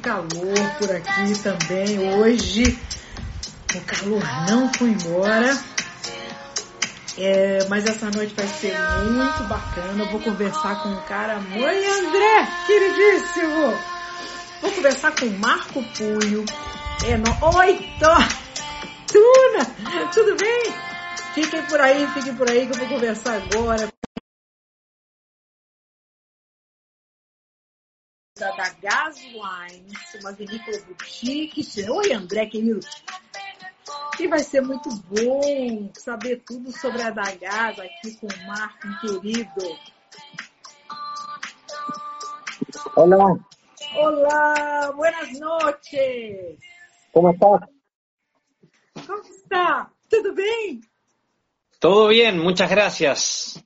calor por aqui também hoje. O calor não foi embora. É, mas essa noite vai ser muito bacana. Eu vou conversar com um cara. Oi, André, queridíssimo! Vou conversar com o Marco Puio. É no... Oi! Tuna! Tudo bem? Fiquem por aí, fiquem por aí que eu vou conversar agora. Wines, uma vinícola boutique. Oi, André, querido. E vai ser muito bom saber tudo sobre a da Gas aqui com o Marco, querido. Olá. Olá, buenas noches. ¿Cómo estás? ¿Cómo está? ¿Tudo bem? Todo bien, muchas gracias.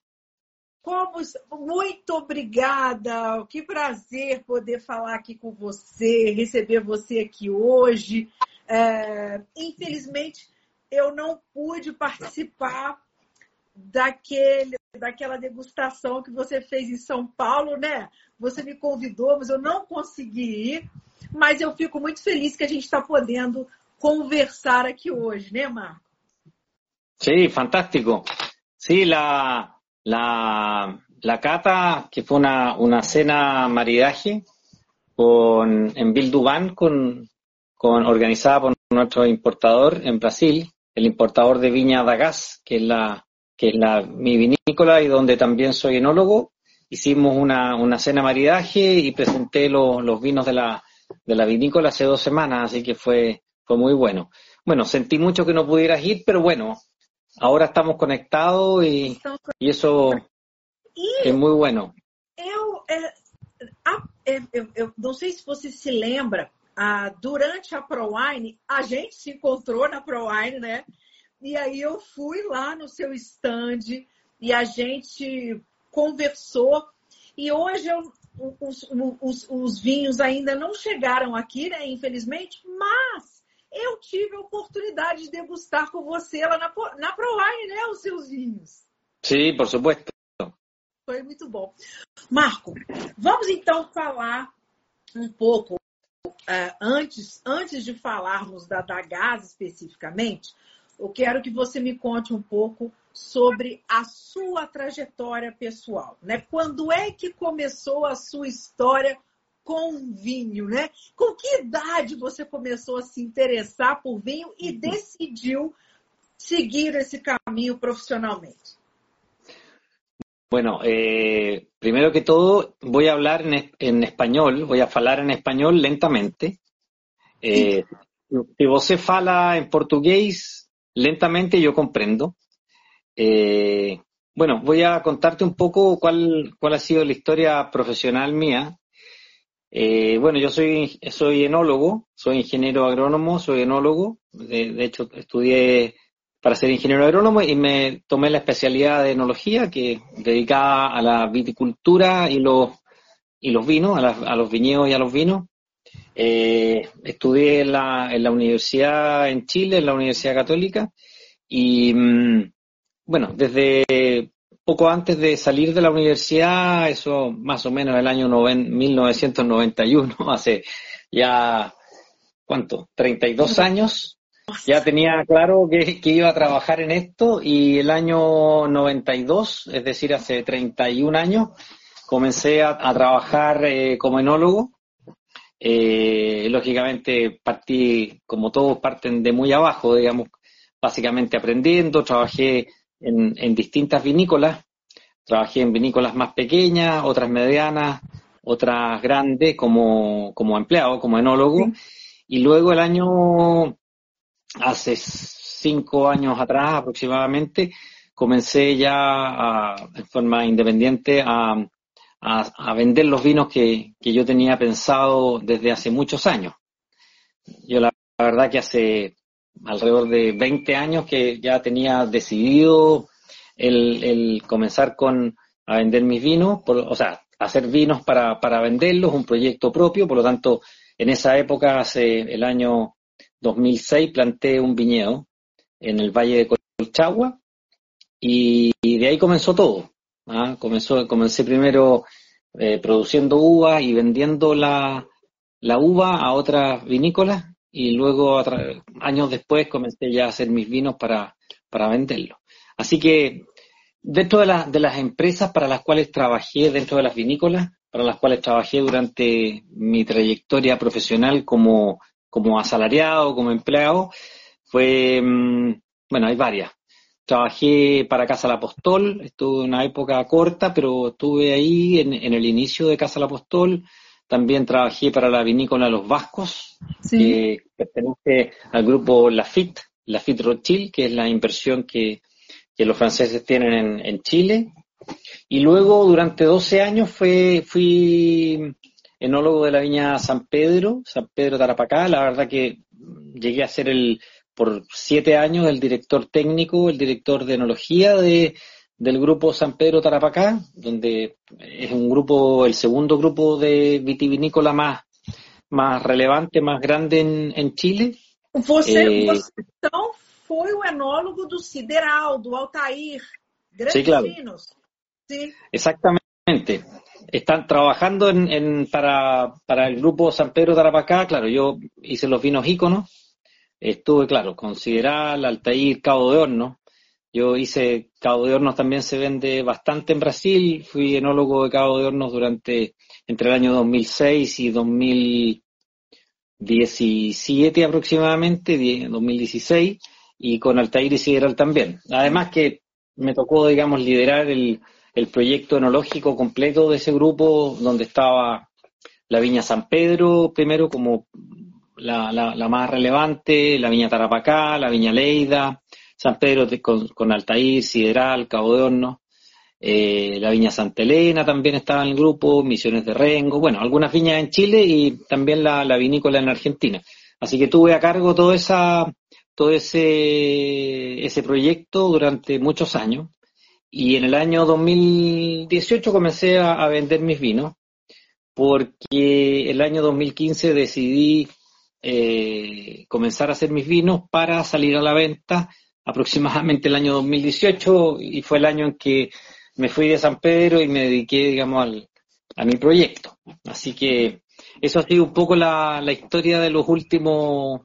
Como, muito obrigada. Que prazer poder falar aqui com você, receber você aqui hoje. É, infelizmente, eu não pude participar daquele, daquela degustação que você fez em São Paulo, né? Você me convidou, mas eu não consegui ir. Mas eu fico muito feliz que a gente está podendo conversar aquí hoy, ¿no, Marco? Sí, fantástico. Sí, la, la, la cata, que fue una, una cena maridaje con, en Bilduban, con, con, organizada por nuestro importador en Brasil, el importador de Viña da Gas, que es la, que es la, mi vinícola y donde también soy enólogo. Hicimos una, una cena maridaje y presenté los vinos de la, de la vinícola hace dos semanas, así que fue, fue muy bueno. Bueno, sentí mucho que no pudieras ir, pero bueno, ahora estamos conectados y, y eso e é muito bueno. Eu, é, eu, eu, não sei se você se lembra, durante a ProWine, a gente se encontrou na ProWine, né? E aí eu fui lá no seu stand e a gente conversou. E hoje eu, os, os, os vinhos ainda não chegaram aqui, né? Infelizmente, mas eu tive a oportunidade de degustar com você lá na, na ProWine, né, os seus vinhos. Sim, por supuesto. Foi muito bom. Marco, vamos então falar um pouco, uh, antes, antes de falarmos da, da Gás especificamente, eu quero que você me conte um pouco sobre a sua trajetória pessoal. Né? Quando é que começou a sua história com vinho, né? Com que idade você começou a se interessar por vinho e decidiu seguir esse caminho profissionalmente? Bueno, eh, primero que todo voy a hablar en, en, español, voy a falar en español lentamente. Eh, si você fala en portugués lentamente, yo comprendo. Eh, bueno, voy a contarte un poco cuál, cuál ha sido la historia profesional mía. Eh, bueno, yo soy, soy enólogo, soy ingeniero agrónomo, soy enólogo. De, hecho, estudié para ser ingeniero agrónomo y me tomé la especialidad de enología, que dedicada a la viticultura y los, y los vinos, a, los viñedos y a los vinos. Eh, estudié en la, en la universidad en Chile, en la Universidad Católica, y mm, bueno, desde poco antes de salir de la universidad, eso más o menos el año 1991, hace ya, ¿cuánto? 32 años. Ya tenía claro que, iba a trabajar en esto y el año 92, es decir, hace 31 años, comencé a, trabajar eh, como enólogo. Eh, lógicamente partí, como todos parten de muy abajo, digamos, básicamente aprendiendo, trabajé en, distintas vinícolas. Trabajé en vinícolas más pequeñas, otras medianas, otras grandes como, como empleado, como enólogo. Y luego el año, hace cinco años atrás aproximadamente, comencé ya en forma independiente a, a, vender los vinos que, que, yo tenía pensado desde hace muchos años. Yo la verdad que hace alrededor de 20 años que ya tenía decidido el, comenzar con a vender mis vinos, o sea, hacer vinos para, para venderlos, un proyecto propio, por lo tanto, en esa época, hace el año 2006, planté un viñedo en el Valle de Colchagua y, de ahí comenzó todo. ¿ah? Comenzó, comencé primero eh, produciendo uva y vendiendo la, la uva a otras vinícolas y luego años después comencé ya a hacer mis vinos para, para venderlos. Así que dentro de, de las empresas para las cuales trabajé dentro de las vinícolas, para las cuales trabajé durante mi trayectoria profesional como, como asalariado, como empleado, fue, mm, bueno, hay varias. Trabajé para Casa del Apostol, estuve una época corta, pero estuve ahí en, el inicio de Casa del Apostol. También trabajé para la vinícola Los Vascos, que pertenece al grupo Lafitte, Lafitte Rothschild, que es la inversión que, los franceses tienen en, Chile. Y luego, durante 12 años, fue, fui enólogo de la viña San Pedro, San Pedro Tarapacá. La verdad que llegué a ser el, por siete años el director técnico, el director de enología de, del grupo San Pedro Tarapacá, donde es un grupo, el segundo grupo de vitivinícola más, más relevante, más grande en, en Chile. Você, eh, você então foi o enólogo do Sideral, do Altair, grandes sí, claro. vinos. Sí. Exactamente. Están trabajando en, en, para, para el grupo San Pedro Tarapacá, claro, yo hice los vinos íconos, estuve, claro, considerar Altair, Cabo de Hornos. Yo hice, Cabo de Hornos también se vende bastante en Brasil. Fui enólogo de Cabo de Hornos durante, entre el año 2006 y 2017 aproximadamente, 2016, y con Altair y Sideral también. Además que me tocó, digamos, liderar el, el proyecto enológico completo de ese grupo, donde estaba la Viña San Pedro, primero como la, la, más relevante, la Viña Tarapacá, la Viña Leida, San Pedro con, Altair, Sideral, Cabo de Horno, eh, la Viña Santa Elena también estaba en el grupo, Misiones de Rengo, bueno, algunas viñas en Chile y también la, la vinícola en Argentina. Así que tuve a cargo todo esa, todo ese, ese proyecto durante muchos años. Y en el año 2018 comencé a, a vender mis vinos, porque el año 2015 decidí eh, comenzar a hacer mis vinos para salir a la venta aproximadamente el año 2018 y fue el año en que me fui de San Pedro y me dediqué, digamos, al, a mi proyecto. Así que eso ha sido un poco la, la historia de los últimos,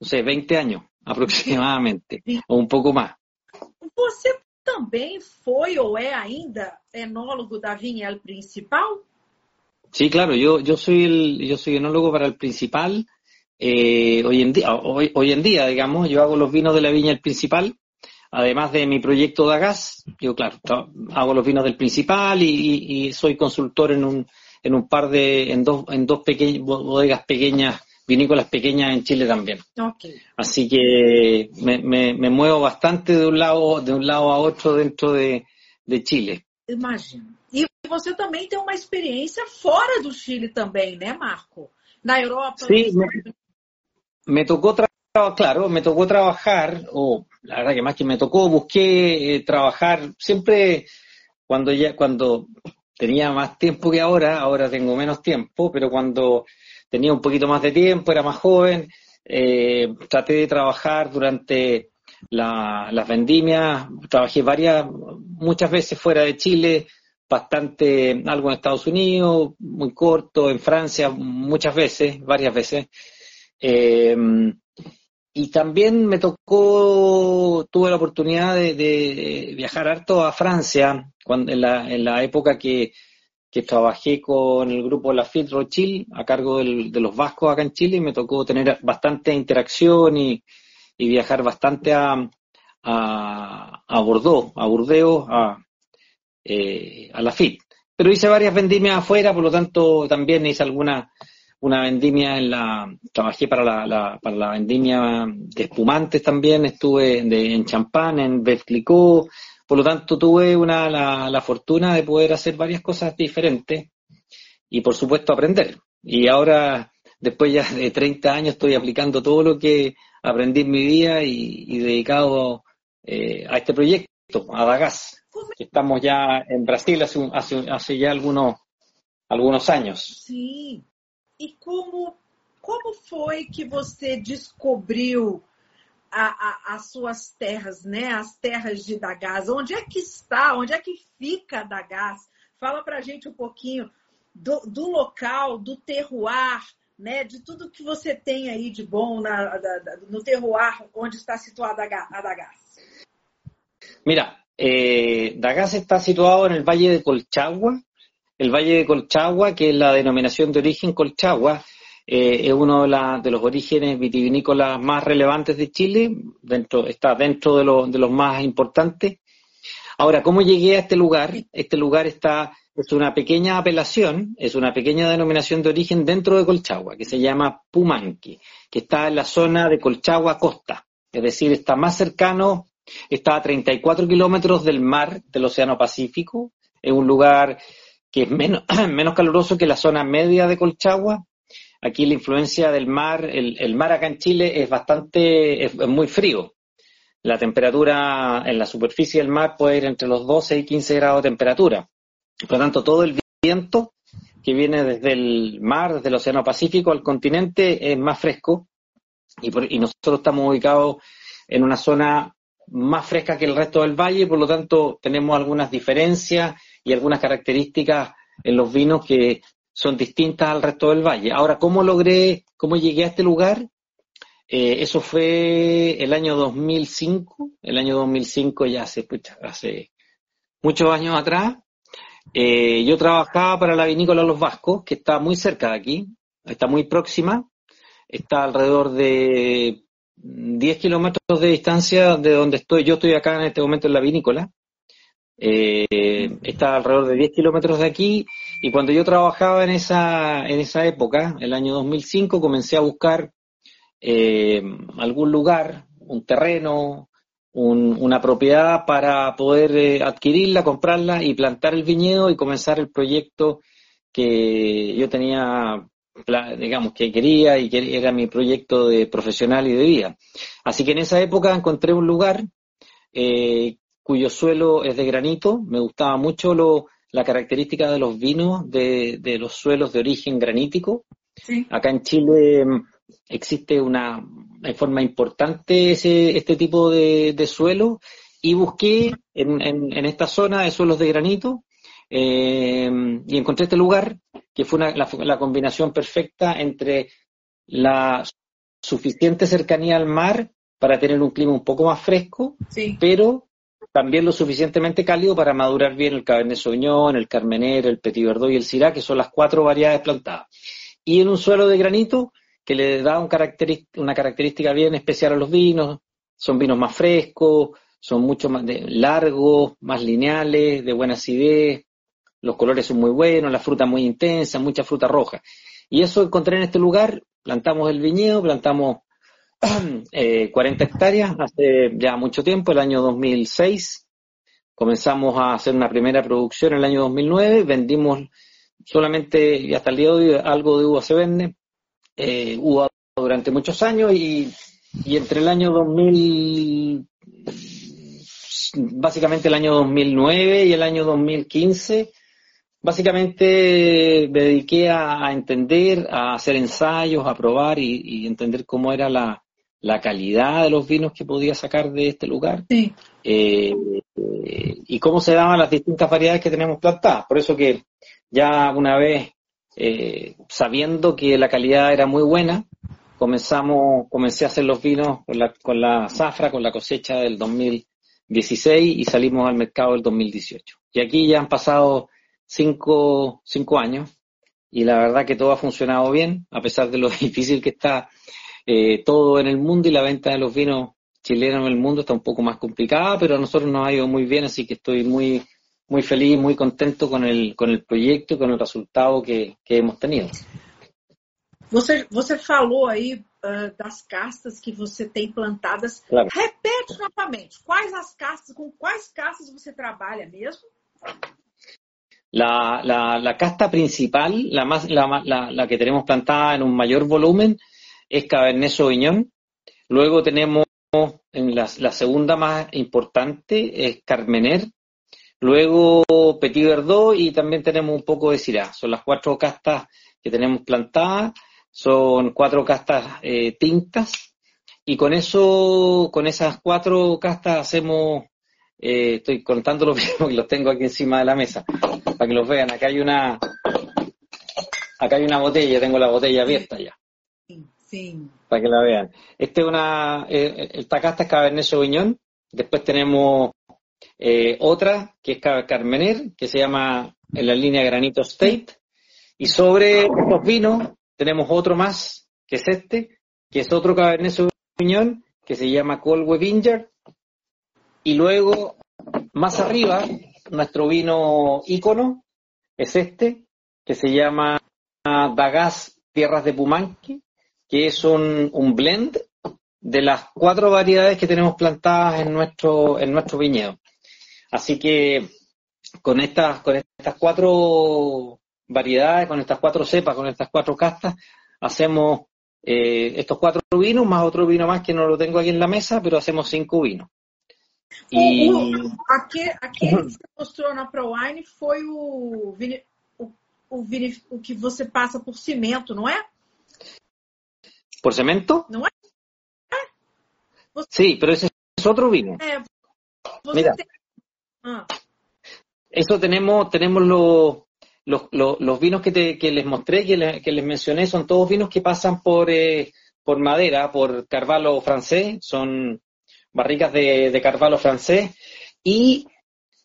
no sé, 20 años aproximadamente, o un poco más. Você também foi ou é ainda enólogo da Vinhel Principal? Sí, claro, yo, yo soy el, yo soy enólogo para el principal eh, hoy, en día, hoy, hoy, en día, digamos, yo hago los vinos de la viña el principal, además de mi proyecto de gas, yo claro, hago los vinos del principal y, soy consultor en un, en un par de, en dos, en dos pequeñas, bodegas pequeñas, vinícolas pequeñas en Chile también. Así que me, me, muevo bastante de un lado, de un lado a otro dentro de, de Chile. Imagino. E você também tem uma experiência fora do Chile também, né, Marco? Na Europa. Sí, me tocó trabajar, claro, me tocó trabajar, o la verdad que más que me tocó, busqué eh, trabajar siempre cuando ya, cuando tenía más tiempo que ahora, ahora tengo menos tiempo, pero cuando tenía un poquito más de tiempo, era más joven, eh, traté de trabajar durante las vendimias, trabajé varias, muchas veces fuera de Chile, bastante, algo en Estados Unidos, muy corto, en Francia, muchas veces, varias veces. Eh, y también me tocó, tuve la oportunidad de, viajar harto a Francia, en, la, en la época que, trabajé con el grupo Lafitte Rothschild a cargo de los vascos acá en Chile y me tocó tener bastante interacción y, viajar bastante a, a, a, Bordeaux, a Burdeos, a, eh, a Lafitte. Pero hice varias vendimias afuera, por lo tanto también hice algunas una vendimia en la, trabajé para la, para la vendimia de espumantes también, estuve en champán, en Betclicot, por lo tanto tuve una, la, la fortuna de poder hacer varias cosas diferentes y por supuesto aprender. Y ahora, después ya de 30 años, estoy aplicando todo lo que aprendí en mi vida y, dedicado eh, a este proyecto, a Dagas. Estamos ya en Brasil hace, hace, hace ya algunos, algunos años. Sí, E como, como foi que você descobriu a, a, as suas terras, né? As terras de Dagás. Onde é que está? Onde é que fica Dagás? Fala para gente um pouquinho do, do, local, do terroir, né? De tudo que você tem aí de bom na, da, no terroir onde está situada a Dagás. Mira, eh, Dagás está situado el Valle de Colchagua. El Valle de Colchagua, que es la denominación de origen Colchagua, Eh, es uno de, los orígenes vitivinícolas más relevantes de Chile, dentro, está dentro de, de los más importantes. Ahora, ¿cómo llegué a este lugar? Este lugar está, es una pequeña apelación, es una pequeña denominación de origen dentro de Colchagua, que se llama Pumanqui, que está en la zona de Colchagua Costa, es decir, está más cercano, está a 34 kilómetros del mar del Océano Pacífico, es un lugar que es menos, menos caluroso que la zona media de Colchagua, Aquí la influencia del mar, el, mar acá en Chile es bastante, es, muy frío. La temperatura en la superficie del mar puede ir entre los 12 y 15 grados de temperatura. Por lo tanto, todo el viento que viene desde el mar, desde el Océano Pacífico al continente, es más fresco. Y, y nosotros estamos ubicados en una zona más fresca que el resto del valle, por lo tanto tenemos algunas diferencias y algunas características en los vinos que son distintas al resto del valle. Ahora, ¿cómo logré, cómo llegué a este lugar? Eh, eso fue el año 2005, el año 2005 ya hace, hace muchos años atrás. Eh, yo trabajaba para la vinícola Los Vascos, que está muy cerca de aquí, está muy próxima, está alrededor de 10 kilómetros de distancia de donde estoy. Yo estoy acá en este momento en la vinícola. Eh, está alrededor de 10 kilómetros de aquí y cuando yo trabajaba en esa, en esa época, el año 2005, comencé a buscar eh, algún lugar, un terreno, una propiedad para poder eh, adquirirla, comprarla y plantar el viñedo y comenzar el proyecto que yo tenía, digamos, que quería y que era mi proyecto de profesional y de vida. Así que en esa época encontré un lugar eh, cuyo suelo es de granito. Me gustaba mucho lo, la característica de los vinos de, los suelos de origen granítico. Acá en Chile mm, existe una forma importante ese, este tipo de, suelo y busqué en, en, esta zona de suelos de granito eh, y encontré este lugar que fue la, la, combinación perfecta entre la suficiente cercanía al mar para tener un clima un poco más fresco, pero también lo suficientemente cálido para madurar bien el Cabernet Sauvignon, el Carmener, el Petit Verdot y el Syrah, que son las cuatro variedades plantadas. Y en un suelo de granito que le da un una característica bien especial a los vinos, son vinos más frescos, son mucho más largos, más lineales, de buena acidez, los colores son muy buenos, la fruta muy intensa, mucha fruta roja. Y eso encontré en este lugar, plantamos el viñedo, plantamos eh, 40 hectáreas hace ya mucho tiempo, el año 2006. Comenzamos a hacer una primera producción en el año 2009, vendimos solamente, y hasta el día de hoy, algo de uva se vende, eh, uva durante muchos años y, y entre el año 2000, básicamente el año 2009 y el año 2015, básicamente me dediqué a, entender, a hacer ensayos, a probar y entender cómo era la, la calidad de los vinos que podía sacar de este lugar eh, y cómo se daban las distintas variedades que tenemos plantadas. Por eso que ya una vez eh, sabiendo que la calidad era muy buena, comenzamos, comencé a hacer los vinos con la, con la zafra, con la cosecha del 2016 y salimos al mercado del 2018. Y aquí ya han pasado cinco, cinco años y la verdad que todo ha funcionado bien, a pesar de lo difícil que está eh, todo en el mundo y la venta de los vinos chilenos en el mundo está un poco más complicada, pero a nosotros nos ha ido muy bien, así que estoy muy muy feliz, muy contento con el, con el proyecto y con el resultado que, que hemos tenido. Você, você falou aí uh, das castas que você tem plantadas. Claro. Repete novamente, quais as castas, com quais castas você trabalha mesmo? La, la, la casta principal, la, más, la, la, la que tenemos plantada en un mayor volumen, es Cabernet Sauvignon. Luego tenemos en la, segunda más importante es Carmener. Luego Petit Verdot y también tenemos un poco de Syrah. Son las cuatro castas que tenemos plantadas. Son cuatro castas eh, tintas. y con eso, con esas cuatro castas hacemos, eh, estoy contando los vinos porque los tengo aquí encima de la mesa, para que los vean. Acá hay una, acá hay una botella, tengo la botella abierta ya. Para que la vean. Este es una, eh, esta casta es Cabernet Sauvignon. Después tenemos eh, otra que es Carmener, que se llama en la línea Granito State. Y sobre estos vinos tenemos otro más, que es este, que es otro Cabernet Sauvignon, que se llama Colwe Vinger. Y luego, más arriba, nuestro vino ícono es este, que se llama Dagas Tierras de Pumanque, que es un, un blend de las cuatro variedades que tenemos plantadas en nuestro, en nuestro viñedo. Así que con estas, con estas cuatro variedades, con estas cuatro cepas, con estas cuatro castas, hacemos eh, estos cuatro vinos, más otro vino más que no lo tengo aquí en la mesa, pero hacemos cinco vinos. E... O, aquele, aquele que você mostrou na ProWine foi o, o, o, o que você passa por cimento, não é? ¿Por cemento? ¿No? Sí, pero ese es otro vino. Eh, Mira. Ah. Eso tenemos, tenemos los, los, los, vinos que, te, que les mostré, que, les mencioné, son todos vinos que pasan por, eh, por madera, por carvalho francés, son barricas de, de carvalho francés. Y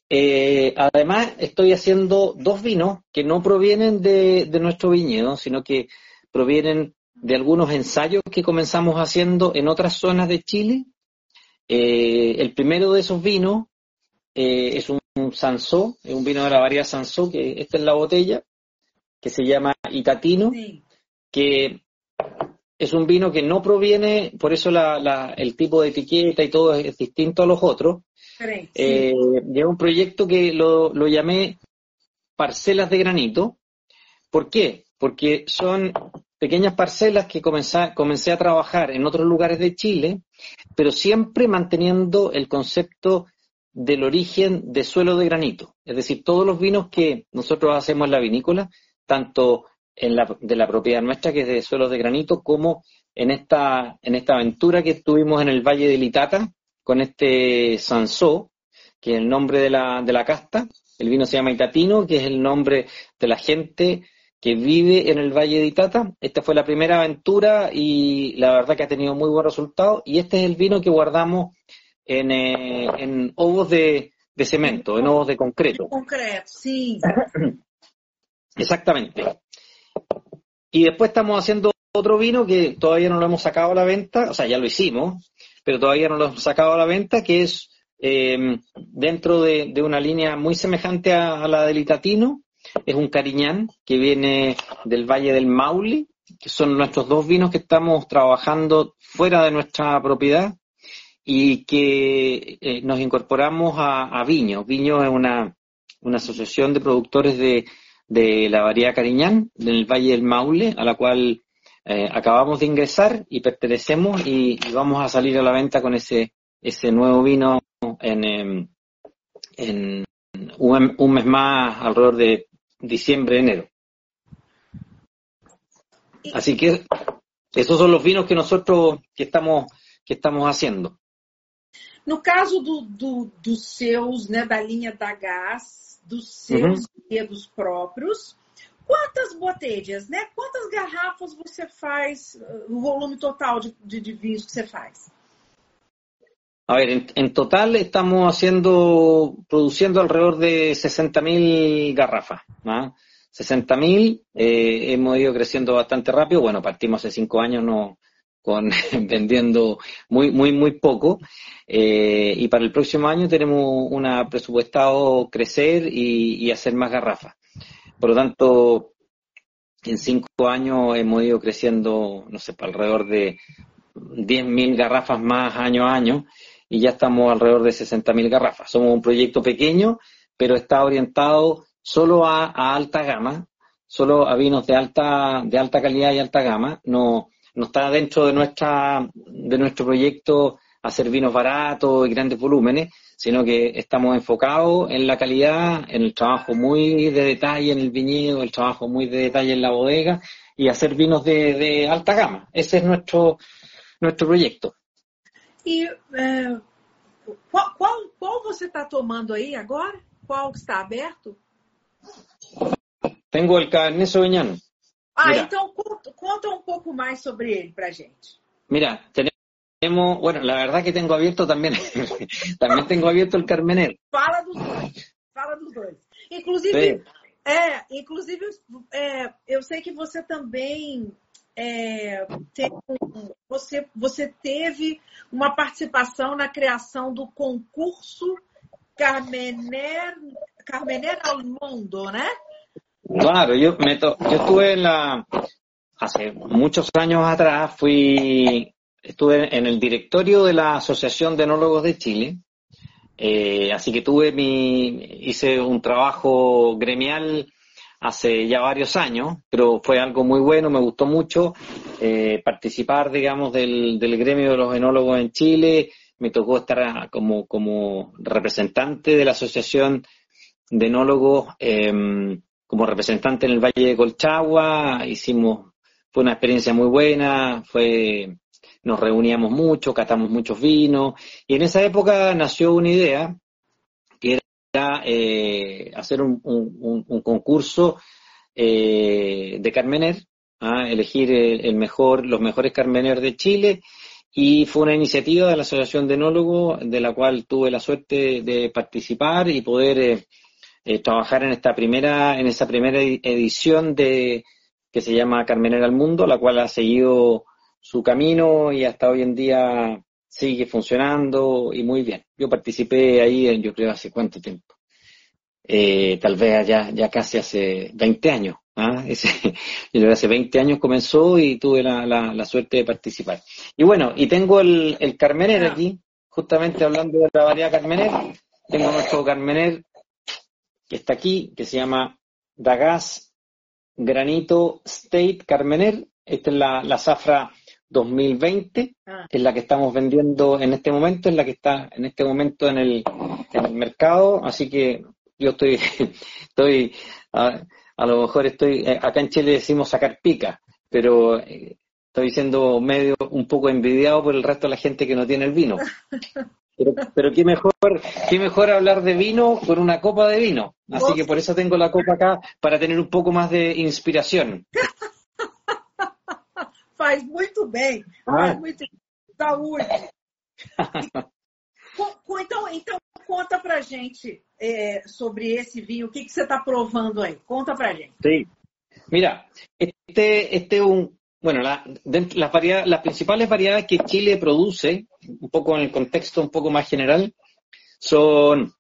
eh, además estoy haciendo dos vinos que no provienen de, de nuestro viñedo, sino que provienen de algunos ensayos que comenzamos haciendo en otras zonas de Chile. Eh, el primero de esos vinos eh, es un, Sansó, es un vino de la variedad Sansó, que esta es la botella, que se llama Itatino, que es un vino que no proviene, por eso el tipo de etiqueta y todo es distinto a los otros. Eh, un proyecto que lo, lo llamé Parcelas de Granito. ¿Por qué? Porque son pequeñas parcelas que comencé, comencé a trabajar en otros lugares de Chile, pero siempre manteniendo el concepto del origen de suelo de granito. Es decir, todos los vinos que nosotros hacemos en la vinícola, tanto en la, de la propiedad nuestra, que es de suelo de granito, como en esta, en esta aventura que tuvimos en el Valle de Litata, con este Sansó, que es el nombre de la, de la casta. El vino se llama Itatino, que es el nombre de la gente que vive en el Valle de Itata. Esta fue la primera aventura y la verdad que ha tenido muy buen resultado. Y este es el vino que guardamos en, eh, en ovos de, de, cemento, en ovos de concreto. Concreto, sí. Exactamente. Y después estamos haciendo otro vino que todavía no lo hemos sacado a la venta, o sea, ya lo hicimos, pero todavía no lo hemos sacado a la venta, que es eh, dentro de, de, una línea muy semejante a, a la del Itatino, es un cariñán que viene del Valle del Maule, que son nuestros dos vinos que estamos trabajando fuera de nuestra propiedad y que eh, nos incorporamos a, Viño. Viño es una, asociación de productores de, la variedad Cariñán del Valle del Maule, a la cual eh, acabamos de ingresar y pertenecemos y, vamos a salir a la venta con ese, ese nuevo vino en, em, en un, mes más, alrededor de diciembre, enero. Así que esos son los vinos que nosotros que estamos que estamos haciendo. No caso do, do, dos seus, né, da linha da gás, dos seus dedos próprios, quantas botelhas, né? Quantas garrafas você faz, o volume total de, de, de vinhos que você faz? A ver, en, en, total estamos haciendo, produciendo alrededor de 60.000 garrafas. ¿no? 60.000, eh, hemos ido creciendo bastante rápido. Bueno, partimos hace cinco años no, con vendiendo muy, muy, muy poco. Eh, y para el próximo año tenemos una presupuestado crecer y, y hacer más garrafas. Por lo tanto, en cinco años hemos ido creciendo, no sé, alrededor de 10.000 garrafas más año a año y ya estamos alrededor de 60.000 garrafas. Somos un proyecto pequeño, pero está orientado solo a, alta gama, solo a vinos de alta, de alta calidad y alta gama. No, no está dentro de, nuestra, de nuestro proyecto hacer vinos baratos y grandes volúmenes, sino que estamos enfocados en la calidad, en el trabajo muy de detalle en el viñedo, el trabajo muy de detalle en la bodega y hacer vinos de, de alta gama. Ese es nuestro, nuestro proyecto. E é, qual, qual, qual, você está tomando aí agora? Qual está aberto? Tenho o Cabernet Sauvignon. Ah, Mira. então conta, conta, um pouco mais sobre ele para gente. Mira, tenemos, bueno, la verdad que tengo abierto también, también tengo abierto el Carmener. Fala dos dois, fala dos dois. Inclusive, é, inclusive é, eu sei que você também é, você, você teve uma participação na criação do concurso Carmener, Carmener al Mundo, ¿no? Claro, yo, me to, yo estuve en la, hace muchos años atrás, fui, estuve en el directorio de la Asociación de Enólogos de Chile, eh, así que tuve mi, hice un trabajo gremial hace ya varios años, pero fue algo muy bueno, me gustó mucho eh, participar, digamos, del, del, gremio de los enólogos en Chile. Me tocó estar como, como representante de la Asociación de Enólogos, eh, como representante en el Valle de Colchagua. Hicimos, fue una experiencia muy buena, fue, nos reuníamos mucho, catamos muchos vinos, y en esa época nació una idea eh, hacer un, concurso eh, de Carmener, a ¿ah? elegir el, mejor, los mejores Carmener de Chile, y fue una iniciativa de la Asociación de Enólogos, de la cual tuve la suerte de participar y poder eh, trabajar en esta primera, en esa primera edición de que se llama Carmener al Mundo, la cual ha seguido su camino y hasta hoy en día sigue funcionando y muy bien. Yo participé ahí, yo creo, hace cuánto tiempo. Eh, tal vez ya, ya casi hace 20 años. ¿ah? Ese, yo hace 20 años comenzó y tuve la, la, suerte de participar. Y bueno, y tengo el, el Carmener aquí, justamente hablando de la variedad Carmener. Tengo nuestro Carmener que está aquí, que se llama Dagas Granito State Carmener. Esta es la, la zafra 2020, ah. es la que estamos vendiendo en este momento, es la que está en este momento en el, en el mercado, así que yo estoy, estoy a, lo mejor estoy, eh, acá en Chile decimos sacar pica, pero eh, estoy siendo medio un poco envidiado por el resto de la gente que no tiene el vino. Pero, pero qué mejor, qué mejor hablar de vino con una copa de vino. Así que por eso tengo la copa acá, para tener un poco más de inspiración. faz muito bem, ah. faz muito saúde. então, então conta pra gente é, sobre esse vinho, o que, que você está provando aí? Conta pra gente. Sí. Mira, este, este es un, bueno, la, las, variedades, las principales variedades que Chile produce, un poco en el contexto un poco más general, son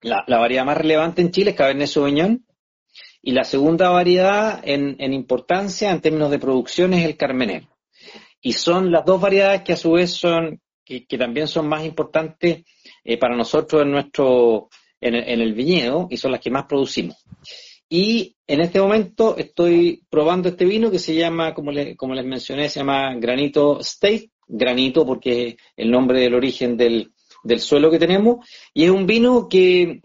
la, la variedad más relevante en Chile es Cabernet Sauvignon, y la segunda variedad en, importancia en términos de producción es el Carmener. Y son las dos variedades que a su vez son, que, también son más importantes eh, para nosotros en nuestro, en el, viñedo y son las que más producimos. Y en este momento estoy probando este vino que se llama, como, como les mencioné, se llama Granito State, granito porque es el nombre del origen del, del suelo que tenemos, y es un vino que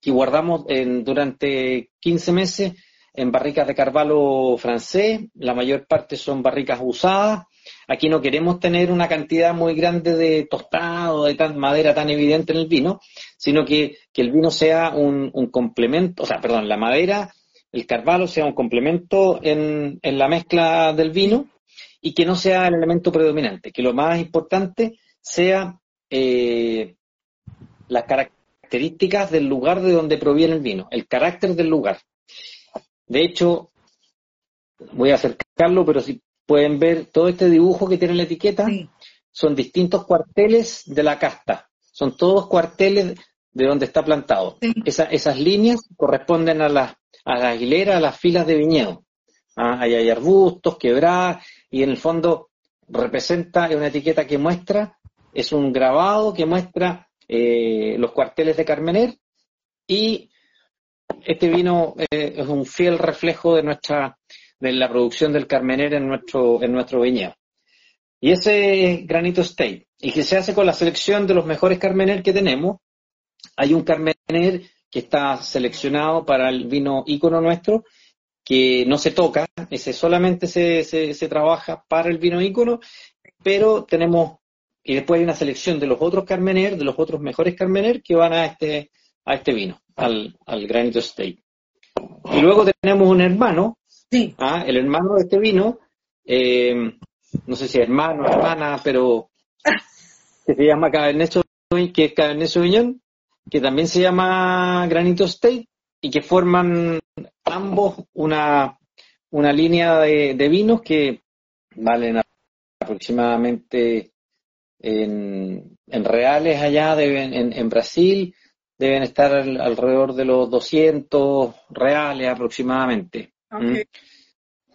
que guardamos durante 15 meses en barricas de carvalho francés, la mayor parte son barricas usadas. Aquí no queremos tener una cantidad muy grande de tostado, de tan, madera tan evidente en el vino, sino que, que el vino sea un, complemento, o sea, perdón, la madera, el carvalho sea un complemento en, en la mezcla del vino y que no sea el elemento predominante, que lo más importante sea eh, la característica características del lugar de donde proviene el vino, el carácter del lugar. De hecho, voy a acercarlo, pero si pueden ver todo este dibujo que tiene la etiqueta, son distintos cuarteles de la casta. Son todos cuarteles de donde está plantado. esas líneas corresponden a las, a las hileras, a las filas de viñedo. Ah, ahí hay arbustos, quebradas, y en el fondo representa una etiqueta que muestra, es un grabado que muestra eh, los cuarteles de Carmener y este vino eh, es un fiel reflejo de nuestra de la producción del Carmener en nuestro en nuestro viñedo. Y ese es Granito State y que se hace con la selección de los mejores Carmener que tenemos. Hay un Carmener que está seleccionado para el vino ícono nuestro que no se toca, ese solamente se, se, se trabaja para el vino ícono, pero tenemos y después hay una selección de los otros Carmener, de los otros mejores Carmener que van a este, a este vino, al, al Granito State. Y luego tenemos un hermano, Sí. ¿ah? el hermano de este vino, eh, no sé si hermano, hermana, pero que se llama Cabernet Sauvignon, que es Cabernet Sauvignon, que también se llama Granito State y que forman ambos una, una línea de, de vinos que valen aproximadamente en, en reales allá, deben, en, en Brasil, deben estar al- alrededor de los 200 reales aproximadamente. ¿Mm?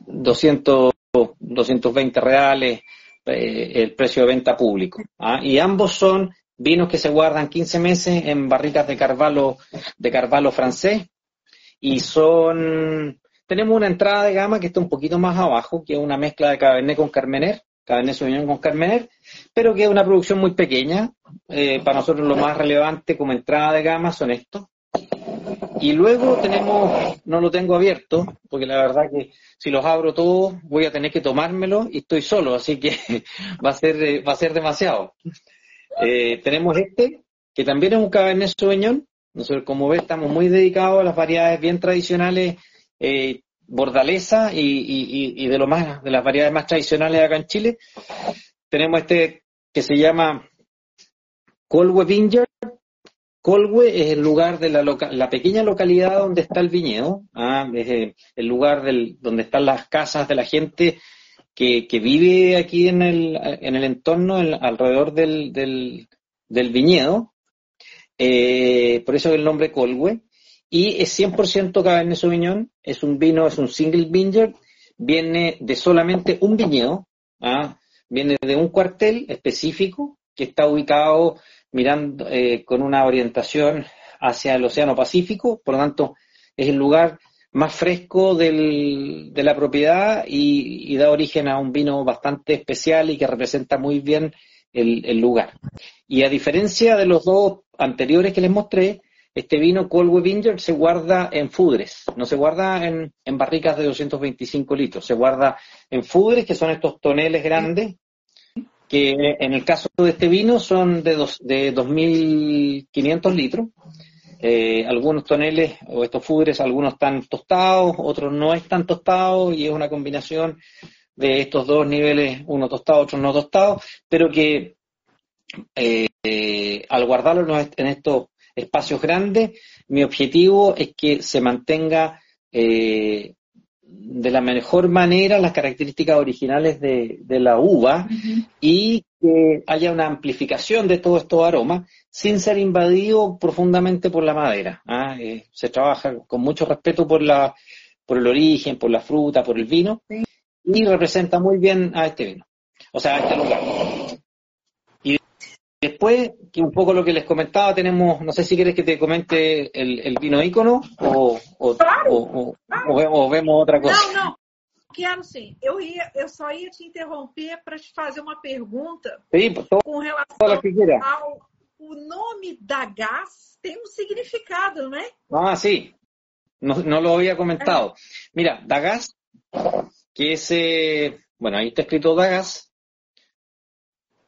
200, 220 reales eh, el precio de venta público. ¿ah? Y ambos son vinos que se guardan 15 meses en barricas de carvalho, de carvalho francés y son tenemos una entrada de gama que está un poquito más abajo, que es una mezcla de Cabernet con Carmener, Cabernet Sauvignon con Carmener, pero que es una producción muy pequeña. Eh, para nosotros lo más relevante como entrada de gama son estos. Y luego tenemos, no lo tengo abierto, porque la verdad que si los abro todos voy a tener que tomármelo y estoy solo, así que va a ser, eh, va a ser demasiado. Eh, tenemos este, que también es un Cabernet Sauvignon. Nosotros, como ves, estamos muy dedicados a las variedades bien tradicionales bordalesa y, de lo más, de las variedades más tradicionales acá en Chile. Tenemos este que se llama Colwe Vineyard. Colwe es el lugar de la, la pequeña localidad donde está el viñedo, ah, es eh, el lugar del, donde están las casas de la gente que, vive aquí en el, en el entorno, en- alrededor del, del, del viñedo. Eh, por eso el nombre Colwe. Y es 100% Cabernet Sauvignon, es un vino, es un single vineyard, viene de solamente un viñedo, ¿ah? viene de un cuartel específico que está ubicado mirando eh, con una orientación hacia el Océano Pacífico, por lo tanto es el lugar más fresco del- de la propiedad y, y da origen a un vino bastante especial y que representa muy bien el, el lugar. Y a diferencia de los dos anteriores que les mostré, este vino Colwe Vineyard se guarda en fudres, no se guarda en, en barricas de 225 litros, se guarda en fudres, que son estos toneles grandes, que en el caso de este vino son de, dos, de 2.500 litros. Eh, algunos toneles o estos fudres, algunos están tostados, otros no están tostados y es una combinación de estos dos niveles, uno tostado, otro no tostado, pero que eh, eh, al guardarlo en estos espacios grandes, mi objetivo es que se mantenga eh, de la mejor manera las características originales de, de la uva y que haya una amplificación de todos estos aromas sin ser invadido profundamente por la madera. ¿ah? Eh, se trabaja con mucho respeto por, la, por el origen, por la fruta, por el vino Sí. y representa muy bien a este vino, o sea, a este lugar. Después, que un poco lo que les comentaba, tenemos, no sé si quieres que te comente el, el vino ícono o, o, Claro. o- o- o ve- o vemos otra cosa. Não, não. Quero sim. Eu, ia, eu só ia te interromper para te fazer uma pergunta Sí, pues, todo- com relação ao o nome da gás tem um significado, né? Ah, sí. No, no lo había comentado. Mira, Dagas, que es, eh, bueno, ahí está escrito Dagas,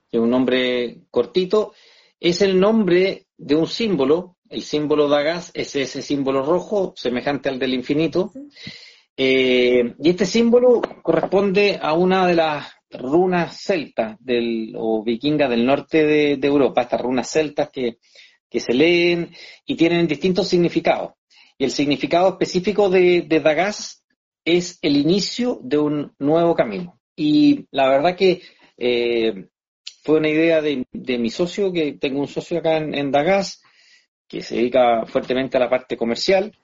que es un nombre cortito, es el nombre de un símbolo. El símbolo Dagas es ese símbolo rojo, semejante al del infinito. Eh, y este símbolo corresponde a una de las runas celtas del, o vikingas del norte de, de Europa, estas runas celtas que, que se leen y tienen distintos significados. Y el significado específico de, de Dagas es el inicio de un nuevo camino. Y la verdad que eh, fue una idea de, de mi socio, que tengo un socio acá en, Dagas, que se dedica fuertemente a la parte comercial.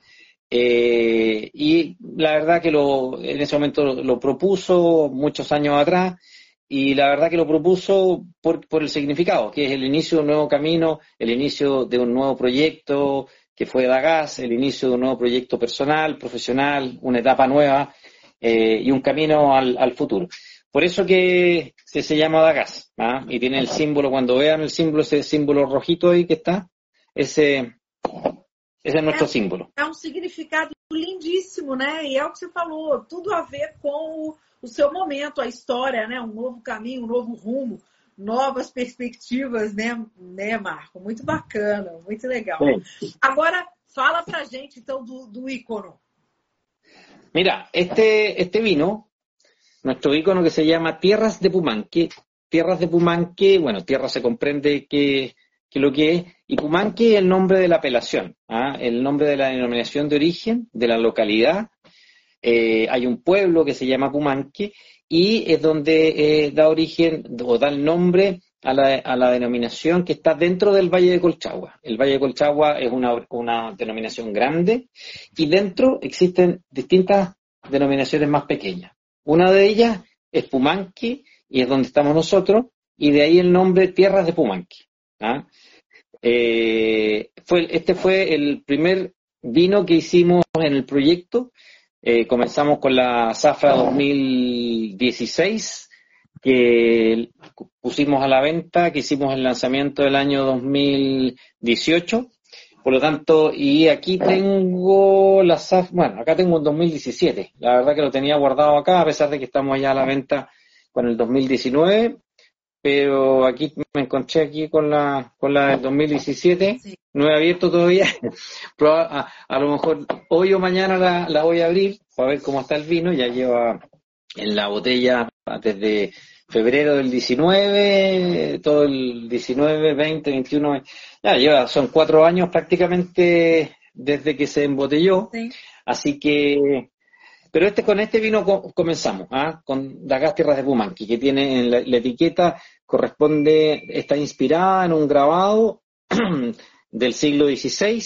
Eh, y la verdad que lo, en ese momento lo, lo propuso muchos años atrás y la verdad que lo propuso por, por el significado, que es el inicio de un nuevo camino, el inicio de un nuevo proyecto que fue Dagas, el inicio de un nuevo proyecto personal, profesional, una etapa nueva eh, y un camino al, al futuro. Por eso que se, se llama Dagas, ¿ah? y tiene el símbolo, cuando vean el símbolo, ese símbolo rojito ahí que está, ese, ese es nuestro símbolo. É um significado lindíssimo, né? E é o que você falou, tudo a ver com o, o seu momento, a história, né? Um novo caminho, um novo rumo. novas perspectivas, né, né, Marco? Muito bacana, muito legal. Sim. Agora, fala pra gente, então, do, do ícono. Mira, este, este vino, nuestro ícono que se llama Tierras de Pumanque, Tierras de Pumanque, bueno, tierra se comprende que, que lo que es, y Pumanque es el nombre de la apelación, ¿ah? el nombre de la denominación de origen de la localidad. Eh, hay un pueblo que se llama Pumanque y es donde eh, da origen o da el nombre a la, a la, denominación que está dentro del Valle de Colchagua. El Valle de Colchagua es una, una denominación grande y dentro existen distintas denominaciones más pequeñas. Una de ellas es Pumanque y es donde estamos nosotros, y de ahí el nombre Tierras de Pumanque. ¿ah? Eh, fue, este fue el primer vino que hicimos en el proyecto. Eh, comenzamos con la Zafra 2016, que pusimos a la venta, que hicimos el lanzamiento del año 2018. Por lo tanto, y aquí tengo la Zafra, bueno, acá tengo un 2017. La verdad que lo tenía guardado acá, a pesar de que estamos ya a la venta con el 2019, pero aquí me encontré aquí con la con la del 2017, no he abierto todavía, a, a, lo mejor hoy o mañana la, la voy a abrir para ver cómo está el vino, ya lleva en la botella desde febrero del 19, todo el 19, 20, 21, ya lleva, son cuatro años prácticamente desde que se embotelló, así que pero este con este vino comenzamos, ¿ah? con Dagas Tierras de Pumanqui, que tiene en la, etiqueta, corresponde, está inspirada en un grabado del siglo XVI,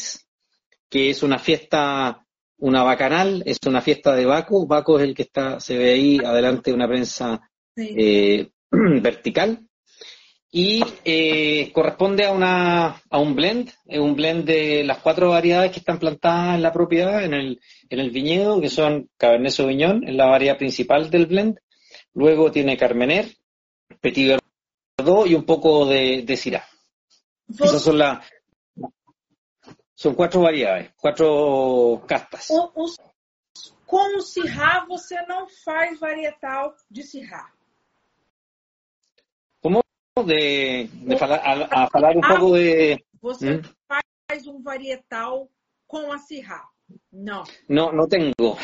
que es una fiesta, una bacanal, es una fiesta de Baco. Baco es el que está, se ve ahí adelante de una prensa eh, vertical y eh, corresponde a, una, a un blend, es un blend de las cuatro variedades que están plantadas en la propiedad, en el, en el viñedo, que son Cabernet Sauvignon, es la variedad principal del blend. Luego tiene Carmener, Petit Verdot y un poco de, de Syrah. Esas son las... Son cuatro variedades, cuatro castas. O, os, com o Syrah, você não faz varietal de Syrah. De, de falar, a, a, falar um pouco de. Você hum? faz um varietal com a Syrah? No. No, no tengo.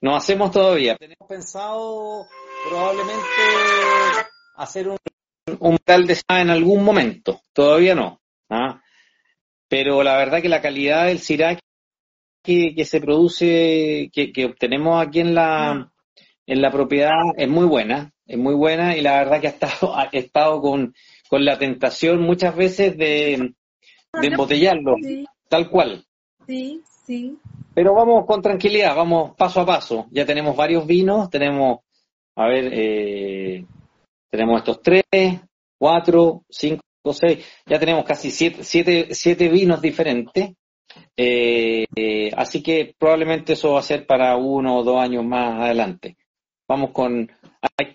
No hacemos todavía. Tenemos pensado probablemente hacer un, un tal de en algún momento. Todavía no. ¿ah? Pero la verdad que la calidad del Syrah que, que se produce, que, que obtenemos aquí en la. En la propiedad es muy buena es muy buena y la verdad que ha estado, ha estado con, con la tentación muchas veces de, de embotellarlo, tal cual. Sí, sí. Pero vamos con tranquilidad, vamos paso a paso. Ya tenemos varios vinos, tenemos, a ver, eh, tenemos estos tres, cuatro, cinco, seis, ya tenemos casi siete, siete, siete vinos diferentes. Eh, eh, así que probablemente eso va a ser para uno o dos años más adelante. Vamos con,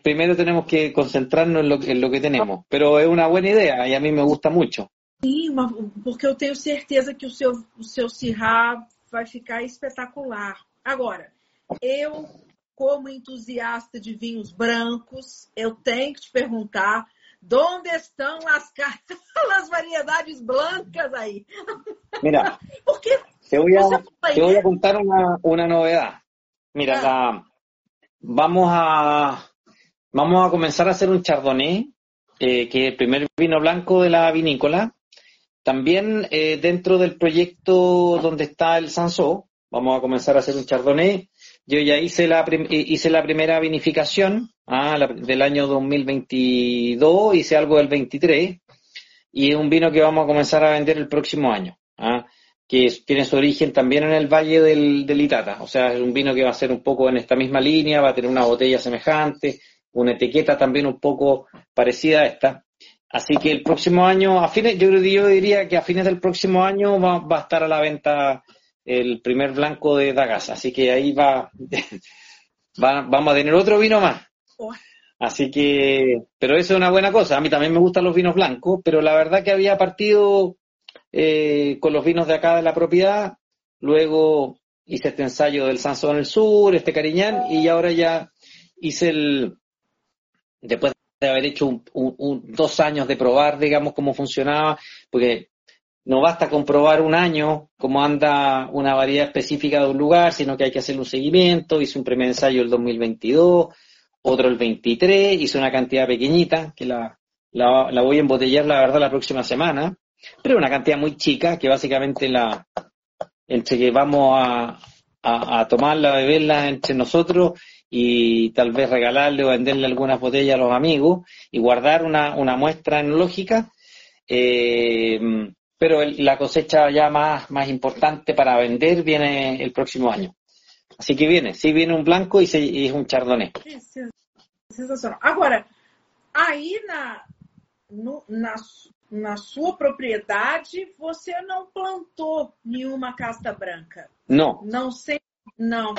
primero tenemos que concentrarnos en lo, en lo que tenemos, pero es una buena idea y a mí me gusta mucho. Sim, porque eu tenho certeza que o seu, o seu Cirrá vai ficar espetacular. Agora, eu, como entusiasta de vinhos brancos, eu tenho que te perguntar onde estão as, as variedades blancas aí? Mira, porque te voy a, te voy a contar una, una novedad. Mira, ah. La, vamos a Vamos a comenzar a hacer un chardonnay, eh, que es el primer vino blanco de la vinícola. También eh, dentro del proyecto donde está el Sansó, vamos a comenzar a hacer un chardonnay. Yo ya hice la, eh, hice la primera vinificación ah, del año 2022, hice algo del 23, y es un vino que vamos a comenzar a vender el próximo año. Ah, que tiene su origen también en el Valle del, Itata. O sea, es un vino que va a ser un poco en esta misma línea, va a tener una botella semejante, una etiqueta también un poco parecida a esta. Así que el próximo año, a fines, yo, yo diría que a fines del próximo año va, a estar a la venta el primer blanco de Dagas. Así que ahí va, va, vamos a tener otro vino más. Así que, pero eso es una buena cosa. A mí también me gustan los vinos blancos, pero la verdad que había partido eh, con los vinos de acá de la propiedad. Luego hice este ensayo del Sansón el Sur, este Cariñán, y ahora ya hice el, después de haber hecho un, dos años de probar, digamos, cómo funcionaba, porque no basta comprobar un año cómo anda una variedad específica de un lugar, sino que hay que hacer un seguimiento. Hice un primer ensayo el 2022, otro el 23, hice una cantidad pequeñita, que la, la, voy a embotellar, la verdad, la próxima semana, pero una cantidad muy chica, que básicamente la entre que vamos a, a, tomarla, a beberla entre nosotros y tal vez regalarle o venderle algunas botellas a los amigos y guardar una, una muestra enológica. Eh, pero la cosecha ya más, más importante para vender viene el próximo año. Así que viene, sí viene un blanco y, se, y es un chardonnay. Sensacional. Agora, aí na, no, na, na sua propriedade, você não plantou nenhuma casta branca? Não. Não sei, não.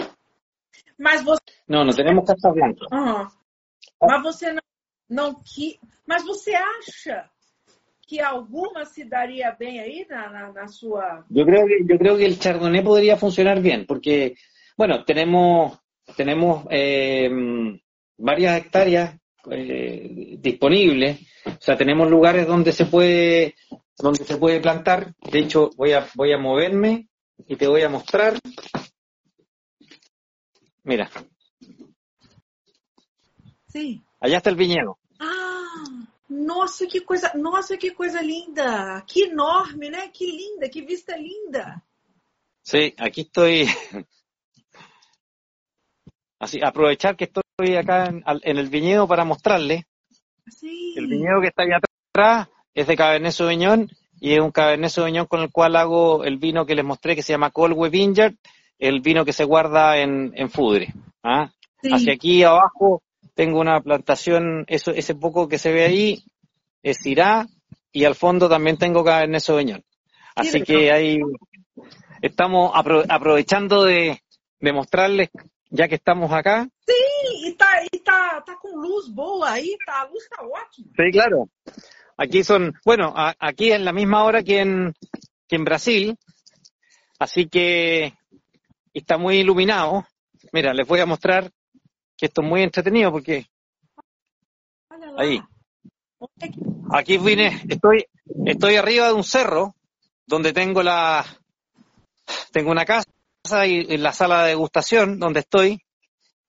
Mas você... Não, não temos casta branca. Uhum. Mas você não, não que... Mas você acha que alguma se daría bien ahí na, na, sua... Yo creo, que, yo creo que el Chardonnay podría funcionar bien, porque, bueno, tenemos, tenemos eh, varias hectáreas eh, disponibles, o sea, tenemos lugares donde se puede donde se puede plantar. De hecho, voy a, voy a moverme y te voy a mostrar. Mira. Sí. Allá está el viñedo. Ah. Nossa, que coisa, nossa, que coisa linda! Que enorme, né? Que linda, que vista linda. Sí, aquí estoy. Así, aprovechar que estoy acá en, el viñedo para mostrarle. Sí. El viñedo que está ahí atrás es de Cabernet Sauvignon y es un Cabernet Sauvignon con el cual hago el vino que les mostré que se llama Colwe Vineyard, el vino que se guarda en, en Fudre. ¿ah? Hacia aquí abajo tengo una plantación, eso, ese poco que se ve ahí es Irá y al fondo también tengo Cabernet Sauvignon. Así que ahí estamos aprovechando de, de, mostrarles, ya que estamos acá. Sí, y está, está, está con luz boa ahí, está, la luz está ótima. Sí, claro. Aquí son, bueno, aquí en la misma hora que en, que en Brasil, así que está muy iluminado. Mira, les voy a mostrar que esto es muy entretenido porque ahí aquí vine estoy estoy arriba de un cerro donde tengo la tengo una casa y, en la sala de degustación donde estoy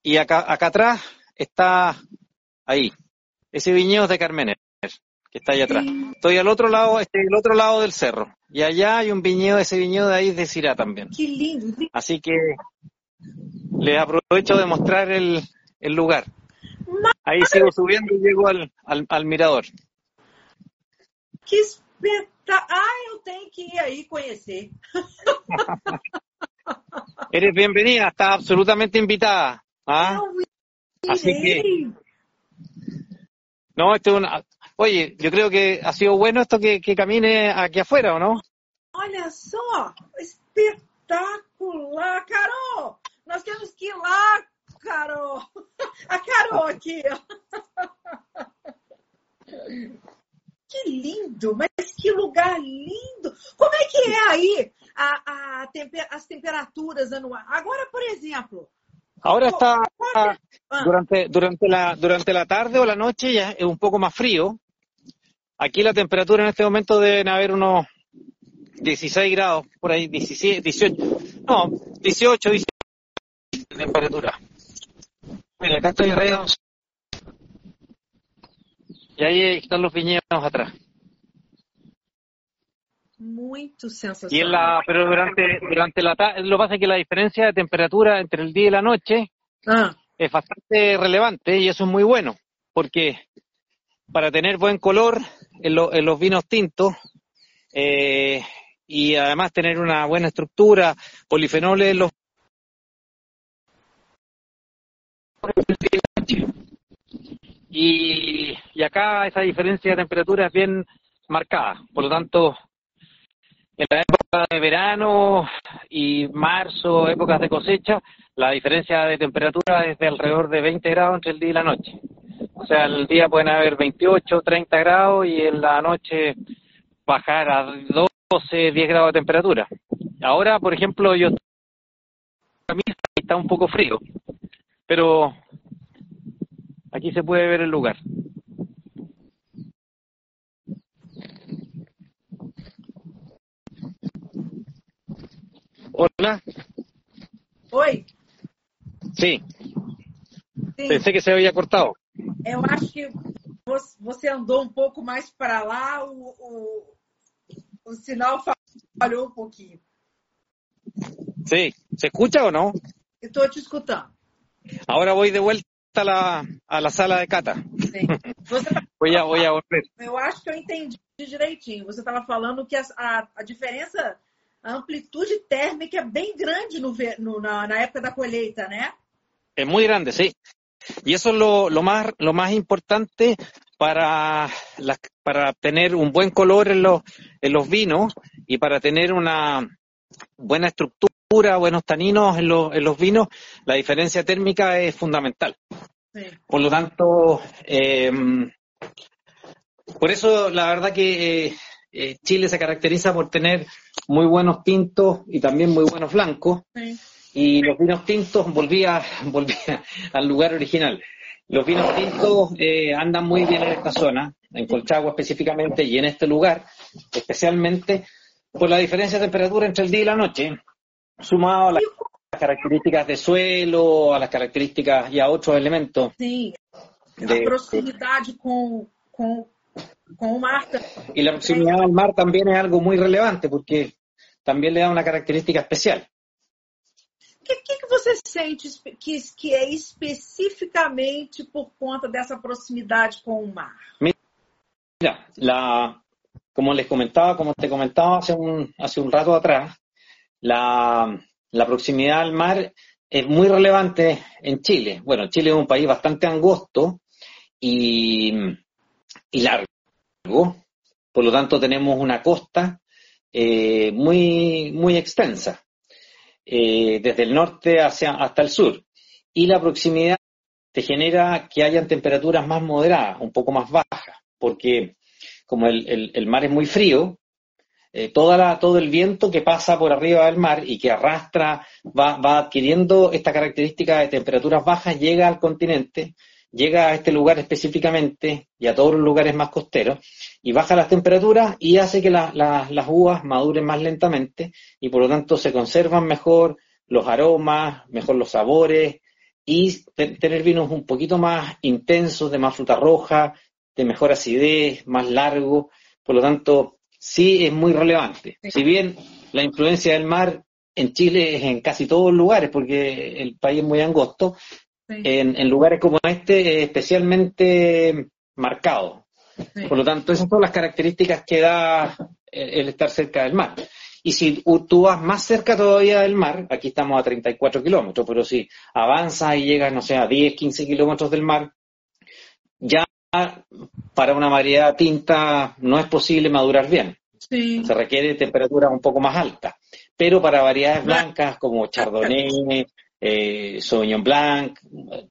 y acá acá atrás está ahí ese viñedo de Carmener que está ahí atrás estoy al otro lado este el otro lado del cerro y allá hay un viñedo ese viñedo de ahí es de Cirá también así que les aprovecho de mostrar el, el lugar. Ahí sigo subiendo y llego al, al, al mirador. Que espetacular! Ah, eu tenho que ir aí conhecer. Eres bienvenida, estás absolutamente invitada. ¿ah? Así que. No, esto es una. Oye, yo creo que ha sido bueno esto que, que camine aquí afuera, ¿o no? Olha só, espetacular, Carol! Nós temos que ir lá Carol! A Carol aqui, Que lindo, mas que lugar lindo! Como é que é aí a, a temper, as temperaturas anuais? Agora, por exemplo. Ahora está ah. durante, durante, la, durante la tarde o la noche ya es un poco más frío. Aquí la temperatura en este momento deben haber unos 16 grados, por ahí 17, 18, no, 18, 18 de temperatura. Mira, acá estoy arriba. Y ahí están los viñedos atrás. Muy sensacional. Y en la, pero durante, durante la lo que pasa es que la diferencia de temperatura entre el día y la noche ah. es bastante relevante y eso es muy bueno, porque para tener buen color en, en los vinos tintos eh, y además tener una buena estructura, polifenoles en los y, y acá esa diferencia de temperatura es bien marcada. Por lo tanto, en la época de verano y marzo, épocas de cosecha, la diferencia de temperatura es de alrededor de 20 grados entre el día y la noche. O sea, el día pueden haber 28, 30 grados y en la noche bajar a 12, 10 grados de temperatura. Ahora, por ejemplo, yo camisa está un poco frío, pero aquí se puede ver el lugar. Escucha? Oi? Sí. Sim. Pensé que se había cortado. Eu acho que você andou um pouco mais para lá, o, o, o sinal falhou um pouquinho. Sí. ¿Se escucha o no? Estou te escutando. Ahora voy de vuelta a la, a la sala de cata. Sim. Você tá- Voy a, voy a volver. Eu acho que eu entendi direitinho. Você estava falando que a, a, a diferença, a amplitude térmica é bem grande no, no- na, na época da colheita, né? Es muy grande, sí. Y eso es lo, lo más, lo más importante para, las- para tener un buen color en los, en los vinos y para tener una buena estructura, buenos taninos en los, en los vinos, la diferencia térmica es fundamental. Por lo tanto, eh, por eso la verdad que eh, eh, Chile se caracteriza por tener muy buenos tintos y también muy buenos blancos. Y los vinos tintos, volvía, volvía al lugar original. Los vinos tintos eh, andan muy bien en esta zona, en Colchagua específicamente, y en este lugar, especialmente por la diferencia de temperatura entre el día y la noche, sumado a las características de suelo, a las características y a otros elementos. Sim. A De- proximidade com, com, com o mar Y la proximidad al mar también es algo muy relevante porque también le da una característica especial. O que, que, que você sente que, que é especificamente por conta dessa proximidade com o mar? Mira, la, como les comentaba, como te comentaba hace un, hace un rato atrás, la, la proximidad al mar es muy relevante en Chile. Bueno, Chile es un país bastante angosto y, y largo, por lo tanto tenemos una costa eh, muy, muy extensa, eh, desde el norte hacia, hasta el sur. Y la proximidad te genera que hayan temperaturas más moderadas, un poco más bajas, porque como el, el- mar es muy frío, eh, toda la- todo el viento que pasa por arriba del mar y que arrastra, va, va adquiriendo esta característica de temperaturas bajas, llega al continente, llega a este lugar específicamente y a todos los lugares más costeros, y baja las temperaturas y hace que la- la- las uvas maduren más lentamente y por lo tanto se conservan mejor los aromas, mejor los sabores y te- tener vinos un poquito más intensos, de más fruta roja, de mejor acidez, más largo. Por lo tanto, sí es muy relevante. Si bien la influencia del mar en Chile es en casi todos los lugares, porque el país es muy angosto, en, en lugares como este es especialmente marcado. Por lo tanto, esas son las características que da el, el estar cerca del mar. Y si tú vas más cerca todavía del mar, aquí estamos a 34 kilómetros, pero si avanzas y llegas, no sé, a 10, 15 kilómetros del mar, ya para una variedad tinta no es posible madurar bien. Sim. Se requiere temperaturas un poco más altas. Pero para variedades blancas como Chardonnay, eh, Sauvignon Blanc,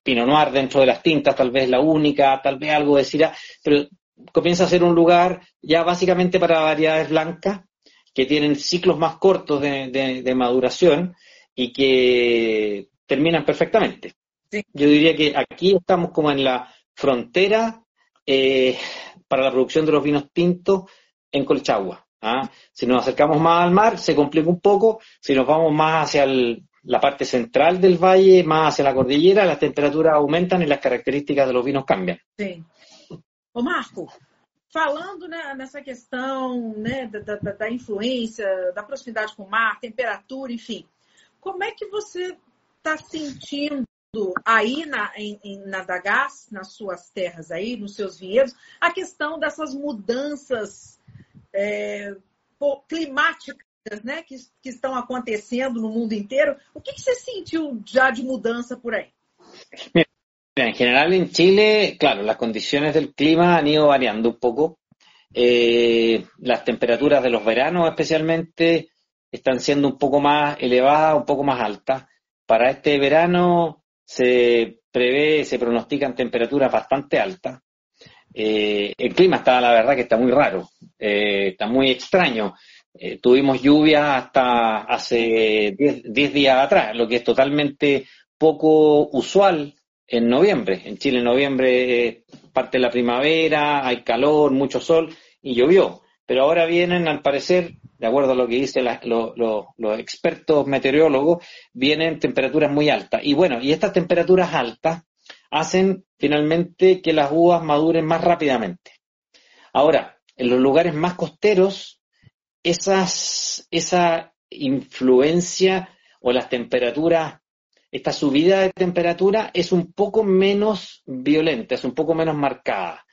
Pinot Noir dentro de las tintas, tal vez la única, tal vez algo de Syrah, pero comienza a ser un lugar ya básicamente para variedades blancas que tienen ciclos más cortos de, de- de maduración y que terminan perfectamente. Sí. Yo diría que aquí estamos como en la frontera eh, para la producción de los vinos tintos en Colchagua. ¿ah? Si nos acercamos más al mar, se complica un poco. Si nos vamos más hacia el- la parte central del valle, más hacia la cordillera, las temperaturas aumentan y las características de los vinos cambian. Sim. Ô, Marco, falando né, nessa questão né, da, da- da influência, da proximidade com o mar, temperatura, enfim, como é que você está sentindo aí na, em, na nas suas terras aí, nos seus vinhedos, a questão dessas mudanças é, climáticas né, que, que estão acontecendo no mundo inteiro? O que, que você sentiu já de mudança por aí? En general en Chile, claro, las condiciones del clima han ido variando un poco. Eh, las temperaturas de los veranos especialmente están siendo un poco más elevadas, un poco más altas. Para este verano se prevé, se pronostican temperaturas bastante altas. Eh, el clima está, la verdad, que está muy raro, eh, está muy extraño. Tuvimos lluvia hasta hace 10 días atrás, lo que es totalmente poco usual en noviembre. En Chile en noviembre eh, parte la primavera, hay calor, mucho sol y llovió. Pero ahora vienen, al parecer, de acuerdo a lo que dicen los expertos meteorólogos, vienen temperaturas muy altas. Y bueno, y estas temperaturas altas hacen finalmente que las uvas maduren más rápidamente. Ahora, en los lugares más costeros, esas, esa influencia o las temperaturas, esta subida de temperatura es un poco menos violenta, es un poco menos marcada.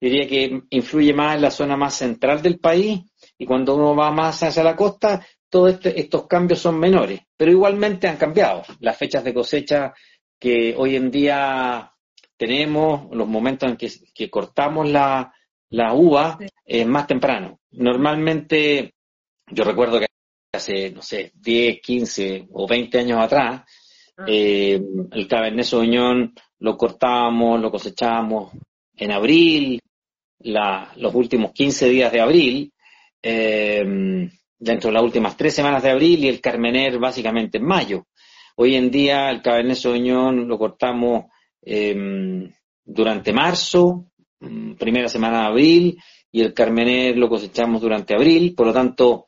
Diría que influye más en la zona más central del país y cuando uno va más hacia la costa, todos este, estos cambios son menores, pero igualmente han cambiado. Las fechas de cosecha que hoy en día tenemos, los momentos en que, cortamos la, uva, es más temprano. Normalmente, yo recuerdo que hace, no sé, 10, 15 o 20 años atrás. Eh, el Cabernet Sauvignon lo cortábamos, lo cosechábamos en abril, los últimos 15 días de abril, eh, dentro de las últimas tres semanas de abril y el Carmener básicamente en mayo. Hoy en día el Cabernet Sauvignon lo cortamos em, durante marzo, mm, primera semana de abril, y el Carmener lo cosechamos durante abril, por lo tanto,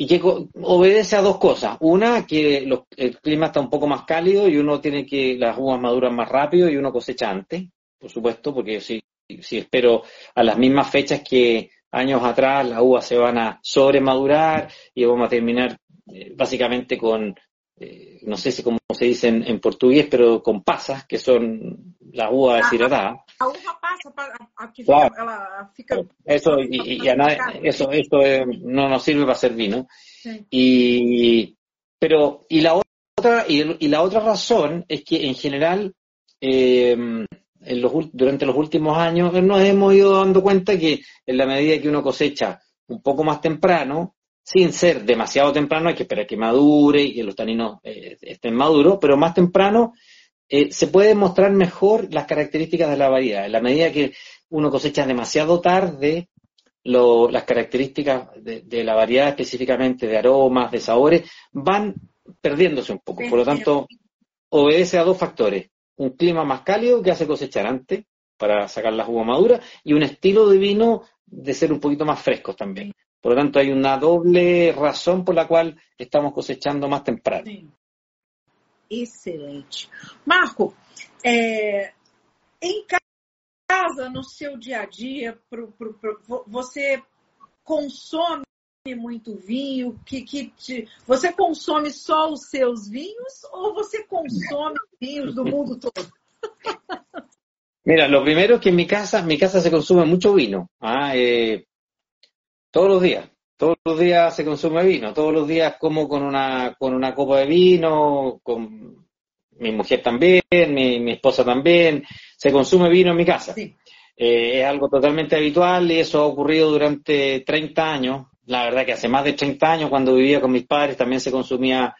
y que obedece a dos cosas. Una, que el clima está un poco más cálido y uno tiene que, las uvas maduran más rápido y uno cosecha antes, por supuesto, porque si, si espero a las mismas fechas que años atrás, las uvas se van a sobremadurar y vamos a terminar eh, básicamente con eh, no sé si cómo se dice en, portugués, pero con pasas, que son las uvas deshidratadas. La uva pasa, para, aquí Eso, y, eso, esto no nos sirve para hacer vino. Y, pero, y la otra, y, la otra razón es que en general, eh, en los, durante los últimos años nos hemos ido dando cuenta que en la medida que uno cosecha un poco más temprano, sin ser demasiado temprano, hay que esperar que madure y que los taninos eh, estén maduros, pero más temprano eh, se puede mostrar mejor las características de la variedad. En la medida que uno cosecha demasiado tarde, las características de, la variedad específicamente de aromas, de sabores, van perdiéndose un poco. Por lo tanto, obedece a dos factores. Un clima más cálido que hace cosechar antes para sacar las uvas maduras y un estilo de vino de ser un poquito más frescos también. Por lo tanto, hay una doble razón por la cual estamos cosechando más temprano. Excelente. Marco, é, em casa, no seu dia a dia, pro, pro, pro, você consome muito vinho? Que, que te, você consome só os seus vinhos ou você consome vinhos do mundo todo? Mira, lo primero es que en mi casa, mi casa se consume mucho vino. Ah, eh, Todos los días. Todos los días se consume vino. Todos los días como con una, con una copa de vino, con mi mujer también, mi, esposa también. Se consume vino en mi casa. Eh, es algo totalmente habitual y eso ha ocurrido durante 30 años. La verdad que hace más de 30 años, cuando vivía con mis padres, también se consumía,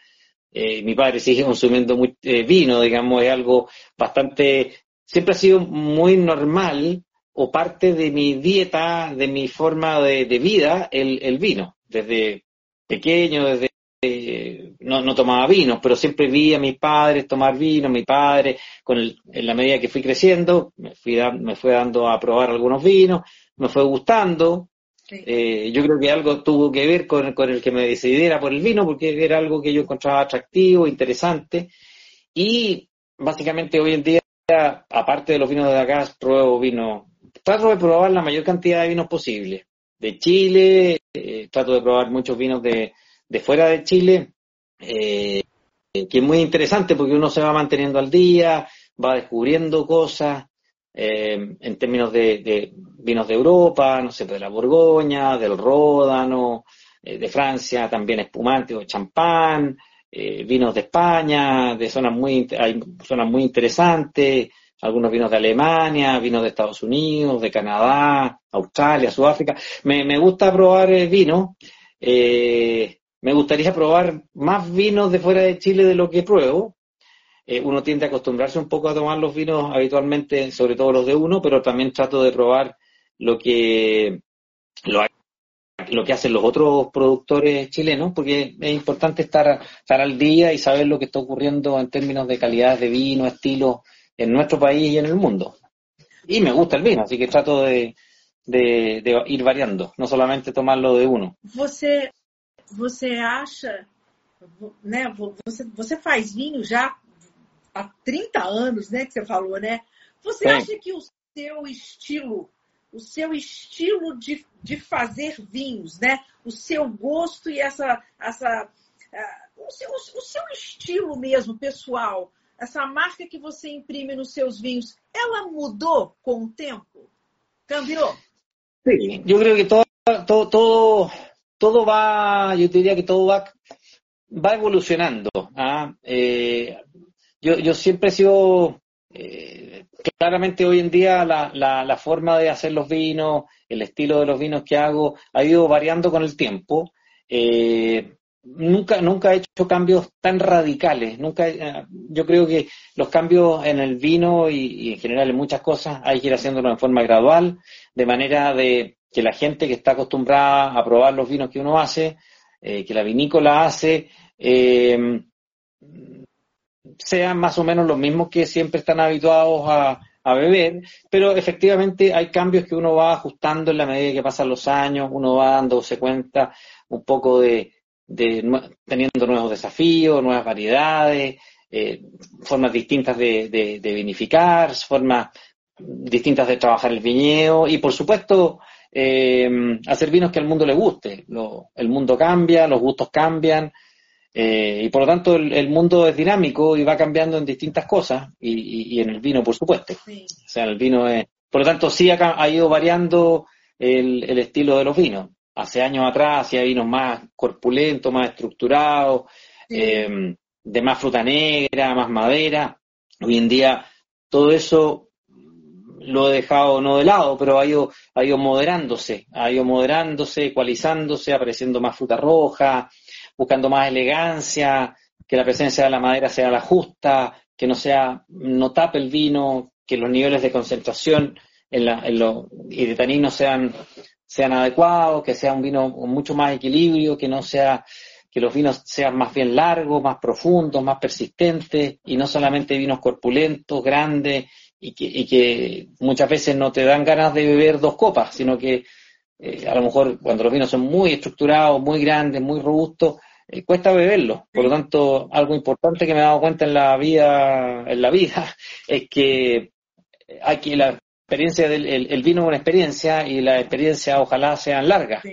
eh, mi padre sigue consumiendo eh, vino, digamos, es algo bastante, siempre ha sido muy normal o parte de mi dieta, de mi forma de, vida, el, vino. Desde pequeño, desde no, tomaba vino, pero siempre vi a mis padres tomar vino, mi padre, con en la medida que fui creciendo, me, fui me fue dando a probar algunos vinos, me fue gustando. Eh, yo creo que algo tuvo que ver con, con el que me decidiera por el vino, porque era algo que yo encontraba atractivo, interesante. Y básicamente hoy en día, aparte de los vinos de acá, pruebo vino trato de probar la mayor cantidad de vinos posible. De Chile, eh, trato de probar muchos vinos de, de fuera de Chile, eh, que es muy interesante porque uno se va manteniendo al día, va descubriendo cosas eh, en términos de, vinos de Europa, no sé, de la Borgoña, del Ródano, de Francia, también espumante o champán, vinos de España, de zonas muy, hay zonas muy interesantes, algunos vinos de Alemania, vinos de Estados Unidos, de Canadá, Australia, Sudáfrica. Me, me gusta probar eh, vino. Eh, me gustaría probar más vinos de fuera de Chile de lo que pruebo. Eh, uno tiende a acostumbrarse un poco a tomar los vinos habitualmente, sobre todo los de uno, pero también trato de probar lo que lo, lo que hacen los otros productores chilenos, porque es importante estar, estar al día y saber lo que está ocurriendo en términos de calidad de vino, estilo en nuestro país y en el mundo. Y me gusta el vino, así que trato de, de, de ir variando, no solamente tomarlo de uno. Você você acha, né? Você, você faz vinho já há 30 anos, né? Que você falou, né? Você Sim. acha que o seu estilo, o seu estilo de, de fazer vinhos, né? O seu gosto e essa, essa uh, o, seu, o seu estilo mesmo, pessoal, essa marca que você imprime nos seus vinhos, ela mudou com o tempo? ¿Cambió? Sí, yo creo que todo, todo, todo, todo va, yo diría que todo va, va evolucionando. ¿ah? Eh, yo, yo siempre he sido, eh, claramente hoy en día la, la, la, forma de hacer los vinos, el estilo de los vinos que hago ha ido variando con el tiempo. Eh, nunca, nunca he hecho cambios tan radicales. Nunca, eh, yo creo que los cambios en el vino y, en general en muchas cosas hay que ir haciéndolo en forma gradual, de manera de que la gente que está acostumbrada a probar los vinos que uno hace, eh, que la vinícola hace, eh, sean más o menos los mismos que siempre están habituados a, a beber, pero efectivamente hay cambios que uno va ajustando en la medida que pasan los años, uno va dándose cuenta un poco de, de, teniendo nuevos desafíos, nuevas variedades, eh, formas distintas de, de, vinificar, formas distintas de trabajar el viñedo y, por supuesto, eh, hacer vinos que al mundo le guste. el mundo cambia, los gustos cambian eh, y, por lo tanto, el, mundo es dinámico y va cambiando en distintas cosas y, y, en el vino, por supuesto. O sea, el vino es... Por lo tanto, sí ha, ha ido variando el, el estilo de los vinos hace años atrás hacía vinos más corpulentos, más estructurados, em, de más fruta negra, más madera. Hoy en día todo eso lo he dejado no de lado, pero ha ido, ha ido moderándose, ha ido moderándose, ecualizándose, apareciendo más fruta roja, buscando más elegancia, que la presencia de la madera sea la justa, que no sea, no tape el vino, que los niveles de concentración en la, en y de taninos sean sean adecuados, que sea un vino con mucho más equilibrio, que no sea, que los vinos sean más bien largos, más profundos, más persistentes, y no solamente vinos corpulentos, grandes, y que, y que muchas veces no te dan ganas de beber dos copas, sino que eh, a lo mejor cuando los vinos son muy estructurados, muy grandes, muy robustos, eh, cuesta beberlos. Por lo tanto, algo importante que me he dado cuenta en la vida, en la vida, es que hay que la, experiencia del el, vino es una experiencia y la experiencia ojalá sean largas.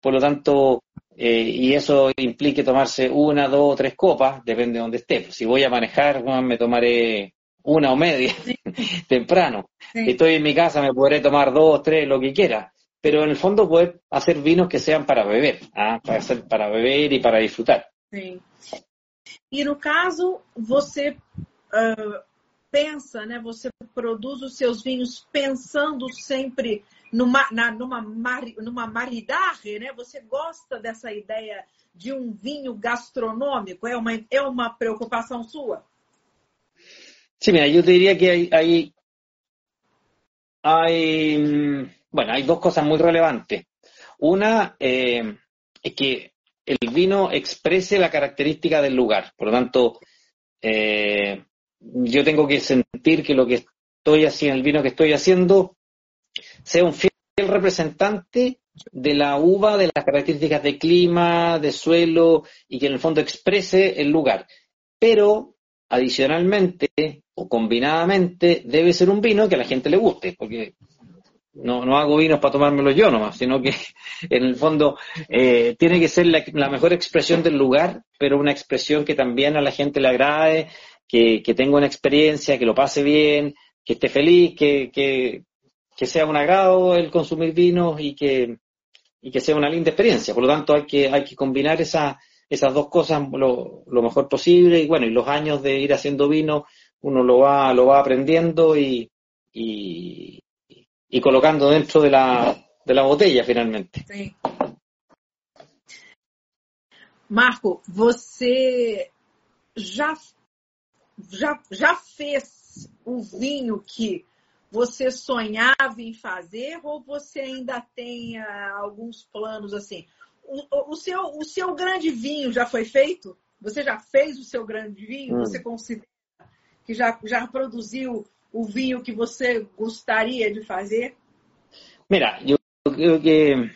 Por lo tanto, eh, y eso implique tomarse una, dos o tres copas, depende de donde esté. Si voy a manejar, me tomaré una o media temprano. Si estoy en mi casa, me podré tomar dos, tres, lo que quiera. Pero en el fondo poder hacer vinos que sean para beber, ¿ah? para, hacer, para beber y para disfrutar. Y no caso, você uh, pensa, né? Você produz os seus vinhos pensando sempre numa, na, numa, mari, numa maridaje, né? Você gosta dessa ideia de um vinho gastronômico? É uma, é uma preocupação sua? Mira, yo diría que hay, hay, hay, bueno, hay dos cosas muy relevantes. Una eh, es que el vino exprese la característica del lugar. Por lo tanto, eh, yo tengo que sentir que lo que estoy haciendo, el vino que estoy haciendo, sea un fiel representante de la uva, de las características de clima, de suelo, y que en el fondo exprese el lugar. Pero, adicionalmente o combinadamente, debe ser un vino que a la gente le guste, porque no, no hago vinos para tomármelo yo nomás, sino que en el fondo eh, tiene que ser la, la, mejor expresión del lugar, pero una expresión que también a la gente le agrade, que, que tenga una experiencia, que lo pase bien, que esté feliz, que, que, sea un agrado el consumir vinos y que, y que sea una linda experiencia. Por lo tanto, hay que, hay que combinar esa, esas dos cosas lo, lo, mejor posible y bueno, y los años de ir haciendo vino, uno lo va, lo va aprendiendo y, y, y colocando dentro de la, de la botella finalmente. Sí. Marco, você já já, já fez o vinho que você sonhava em fazer ou você ainda tem uh, alguns planos assim? O, o, seu, o seu grande vinho já foi feito? Você já fez o seu grande vinho? Hum. Você considera que já, já produziu o vinho que você gostaria de fazer? Mira, yo creo que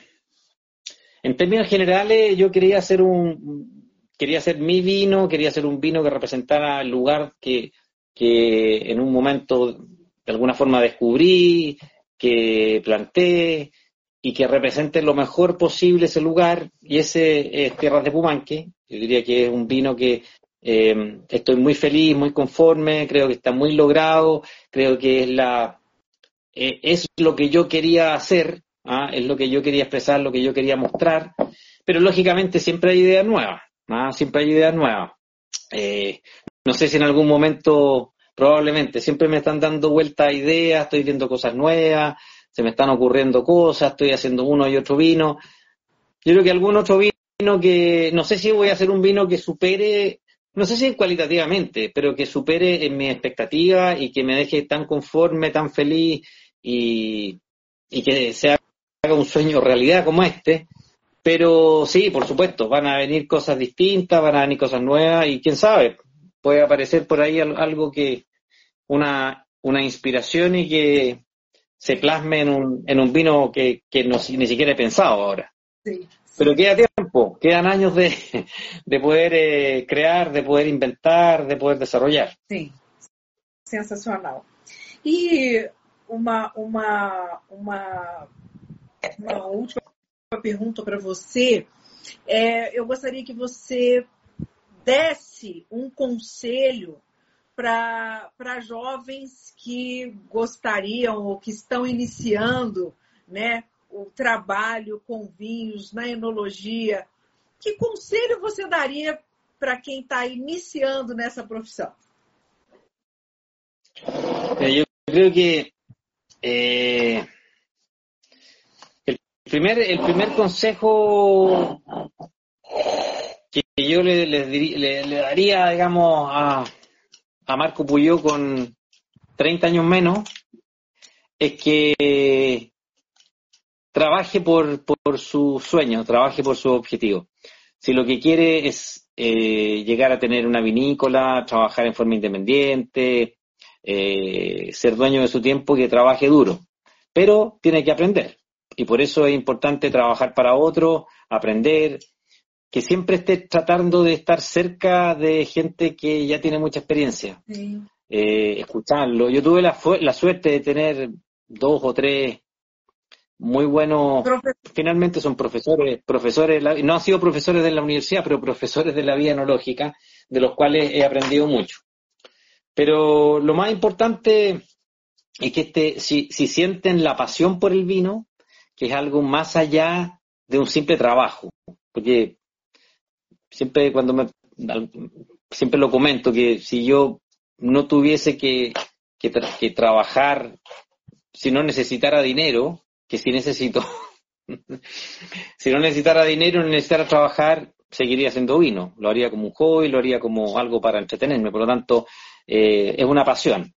en términos generales, yo quería hacer un, quería hacer mi vino, quería hacer un vino que representara el lugar que, que en un momento de alguna forma descubrí, que planté y que represente lo mejor posible ese lugar y ese es Tierras de Pumanque. Yo diría que es un vino que eh, estoy muy feliz, muy conforme, creo que está muy logrado, creo que es la eh, es lo que yo quería hacer, ¿ah? es lo que yo quería expresar, lo que yo quería mostrar, pero lógicamente siempre hay ideas nuevas, ¿ah? siempre hay ideas nuevas. Eh, no sé si en algún momento, probablemente, siempre me están dando vueltas a ideas, estoy viendo cosas nuevas, se me están ocurriendo cosas, estoy haciendo uno y otro vino. Yo creo que algún otro vino que, no sé si voy a hacer un vino que supere, no sé si cualitativamente, pero que supere en mi expectativa y que me deje tan conforme, tan feliz y, y que se haga un sueño realidad como este. Pero sí, por supuesto, van a venir cosas distintas, van a venir cosas nuevas y quién sabe, puede aparecer por ahí algo que, una, una inspiración y que se plasme en un, en un vino que, que no, ni siquiera he pensado ahora. Sí, Pero queda tiempo, quedan años de, de poder eh, crear, de poder inventar, de poder desarrollar. Sí, sensacional. E uma, uma, uma, uma última pergunta para você. É, eu gostaria que você desse um conselho para jovens que gostariam ou que estão iniciando né, o trabalho com vinhos na enologia. Que conselho você daria para quem está iniciando nessa profissão? Eu creio que el, primer, el primer consejo que yo le, le, daría, digamos, a, a Marco Puyó con 30 años menos, es que trabaje por, por su sueño, trabaje por su objetivo. Si lo que quiere es eh, llegar a tener una vinícola, trabajar en forma independiente, eh, ser dueño de su tiempo que trabaje duro, pero tiene que aprender. Y por eso es importante trabajar para otro, aprender, que siempre esté tratando de estar cerca de gente que ya tiene mucha experiencia. Eh, escucharlo. Yo tuve la, la, suerte de tener dos o tres muy buenos, finalmente son profesores, profesores, no han sido profesores de la universidad, pero profesores de la vida enológica, de los cuales he aprendido mucho. Pero lo más importante es que este, si, si sienten la pasión por el vino, que es algo más allá de un simple trabajo, porque siempre cuando me, siempre lo comento que si yo no tuviese que, que, trabajar, si no necesitara dinero, que si necesito, si no necesitara dinero, no necesitara trabajar, seguiría haciendo vino. Lo haría como un hobby, lo haría como algo para entretenerme. Por lo tanto, eh, es una pasión.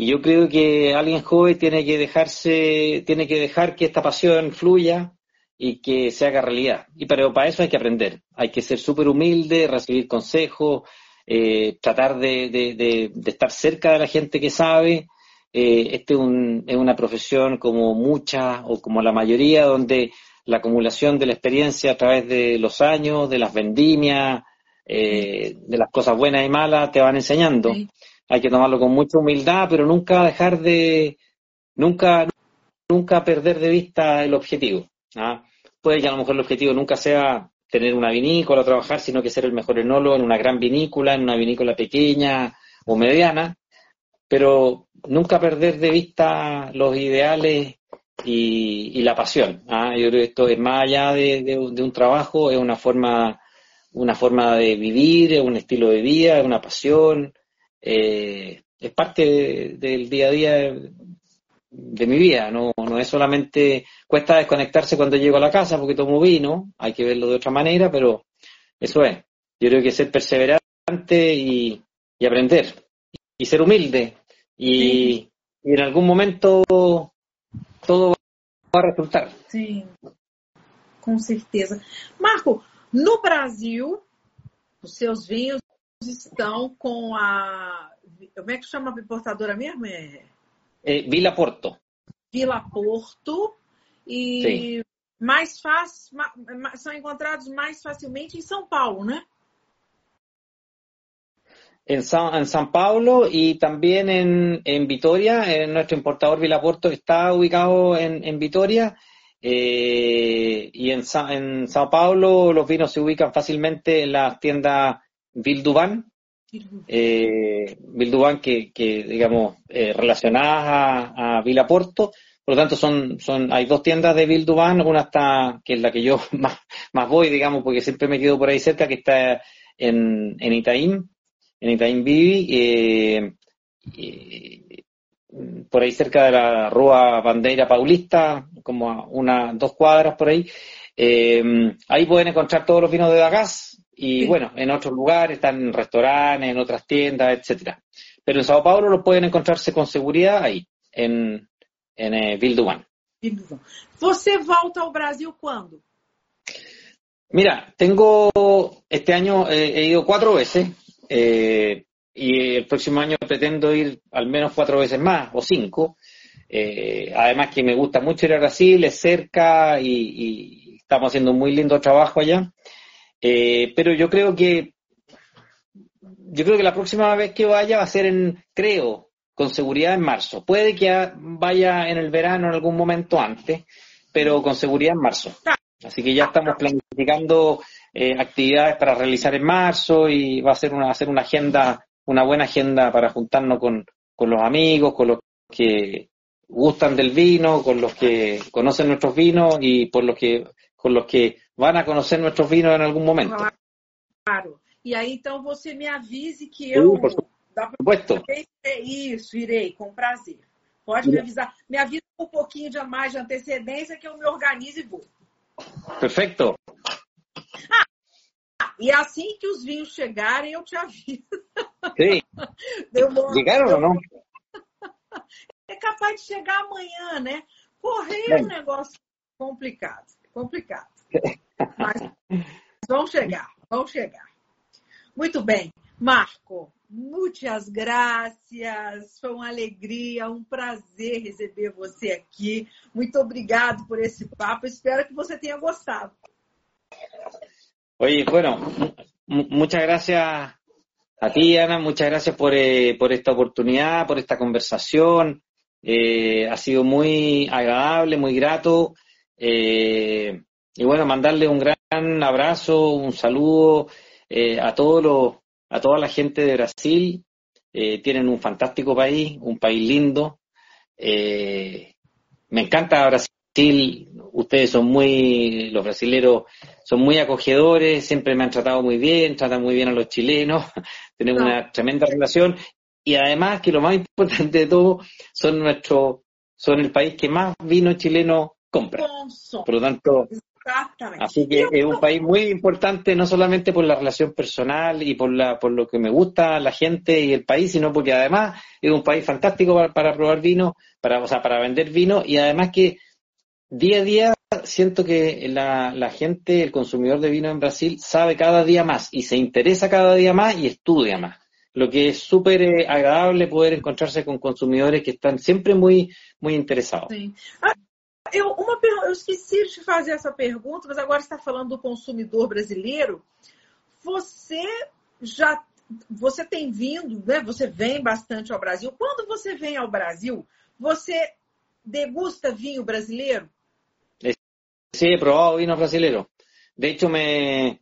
Y yo creo que alguien joven tiene que dejarse, tiene que dejar que esta pasión fluya y que se haga realidad. Y pero para eso hay que aprender, hay que ser súper humilde, recibir consejos, eh, tratar de, estar cerca de la gente que sabe. Eh, este es, es, una profesión como muchas o como la mayoría, donde la acumulación de la experiencia a través de los años, de las vendimias, de las cosas buenas y malas, te van enseñando hay que tomarlo con mucha humildad, pero nunca dejar de, nunca, nunca perder de vista el objetivo. ¿ah? Puede que a lo mejor el objetivo nunca sea tener una vinícola trabajar, sino que ser el mejor enólogo en una gran vinícola, en una vinícola pequeña o mediana, pero nunca perder de vista los ideales y, la pasión. ¿ah? Yo creo que esto es más allá de, un trabajo, es una forma, una forma de vivir, es un estilo de vida, es una pasión, eh, es parte del día a día de, mi vida, no, no es solamente, cuesta desconectarse cuando llego a la casa porque tomo vino, hay que verlo de otra manera, pero eso es. Yo creo que ser perseverante y, aprender, y ser humilde, y, en algún momento todo va a resultar. Sí, con certeza. Marco, no Brasil, os seus vinhos estão com a. Como é que chama a importadora mesmo? É... é Vila Porto. Vila Porto. E Sim. mais fácil, são encontrados mais facilmente em São Paulo, né? En San, en San Paulo y también en, en Vitoria, en nuestro importador Vilaporto está ubicado en, en Vitoria eh, y en, Sa, en Sao Paulo los vinos se ubican fácilmente en las tiendas Vilduban, eh, Vilduban que, que digamos eh, relacionadas a, a Vilaporto por lo tanto, son, son, hay dos tiendas de Bilduban, una está, que es la que yo más, voy, digamos, porque siempre me quedo por ahí cerca, que está en, en Itaín, en Itaín Vivi, eh, eh, por ahí cerca de la Rúa Bandeira Paulista, como a una, dos cuadras por ahí. Eh, ahí pueden encontrar todos los vinos de Dagas y sí. bueno, en otros lugares, están en restaurantes, en otras tiendas, etcétera. Pero en Sao Paulo los pueden encontrarse con seguridad ahí, en, en eh, Vilduban. ¿Você volta ao Brasil cuándo? Mira, tengo este año eh, he ido cuatro veces eh, y el próximo año pretendo ir al menos cuatro veces más o cinco. Eh, además que me gusta mucho ir a Brasil, es cerca y, y estamos haciendo un muy lindo trabajo allá. Eh, pero yo creo que yo creo que la próxima vez que vaya va a ser en, creo, con seguridad en marzo. Puede que vaya en el verano en algún momento antes, pero con seguridad en marzo. Así que ya estamos planificando eh, actividades para realizar en marzo y va a ser una, hacer una agenda, una buena agenda para juntarnos con, con los amigos, con los que gustan del vino, con los que conocen nuestros vinos y por los que, con los que van a conocer nuestros vinos en algún momento. Claro. E aí, então, você me avise que eu. Uh, Dá pra... É isso, irei, com prazer. Pode me avisar. Me avisa com um pouquinho de mais de antecedência que eu me organizo e vou. Perfeito. Ah, e assim que os vinhos chegarem, eu te aviso. Sim. Chegaram ou não? É capaz de chegar amanhã, né? Correio é um negócio complicado. Complicado. Mas vão chegar, vão chegar. Muito bem. Marco, muitas graças. Foi uma alegria, um prazer receber você aqui. Muito obrigado por esse papo. Espero que você tenha gostado. Oye, bueno, muchas gracias a ti, Ana. Muchas gracias por, eh, por esta oportunidad, por esta conversación. Eh, ha sido muy agradable, muy grato. Eh, y bueno, mandarle un gran abrazo, un saludo a todos los a toda la gente de Brasil. Eh, tienen un fantástico país, un país lindo. Eh, me encanta Brasil. Ustedes son muy, los brasileros son muy acogedores, siempre me han tratado muy bien, tratan muy bien a los chilenos. Tenemos no. una tremenda relación. Y además que lo más importante de todo, son nuestro, son el país que más vino chileno compra. Por lo tanto, Exactamente. Así que es un país muy importante, no solamente por la relación personal y por, la, por lo que me gusta la gente y el país, sino porque además es un país fantástico para, para probar vino, para, o sea, para vender vino y además que día a día siento que la, la gente, el consumidor de vino en Brasil sabe cada día más y se interesa cada día más y estudia más. Lo que es súper eh, agradable poder encontrarse con consumidores que están siempre muy, muy interesados. Sí. Ah, eu, uma, eu esqueci de fazer essa pergunta, mas agora está falando do consumidor brasileiro. Você já você tem vindo, né? Você vem bastante ao Brasil. Quando você vem ao Brasil, você degusta vinho brasileiro? Sí, he probado vino brasileiro. De hecho, me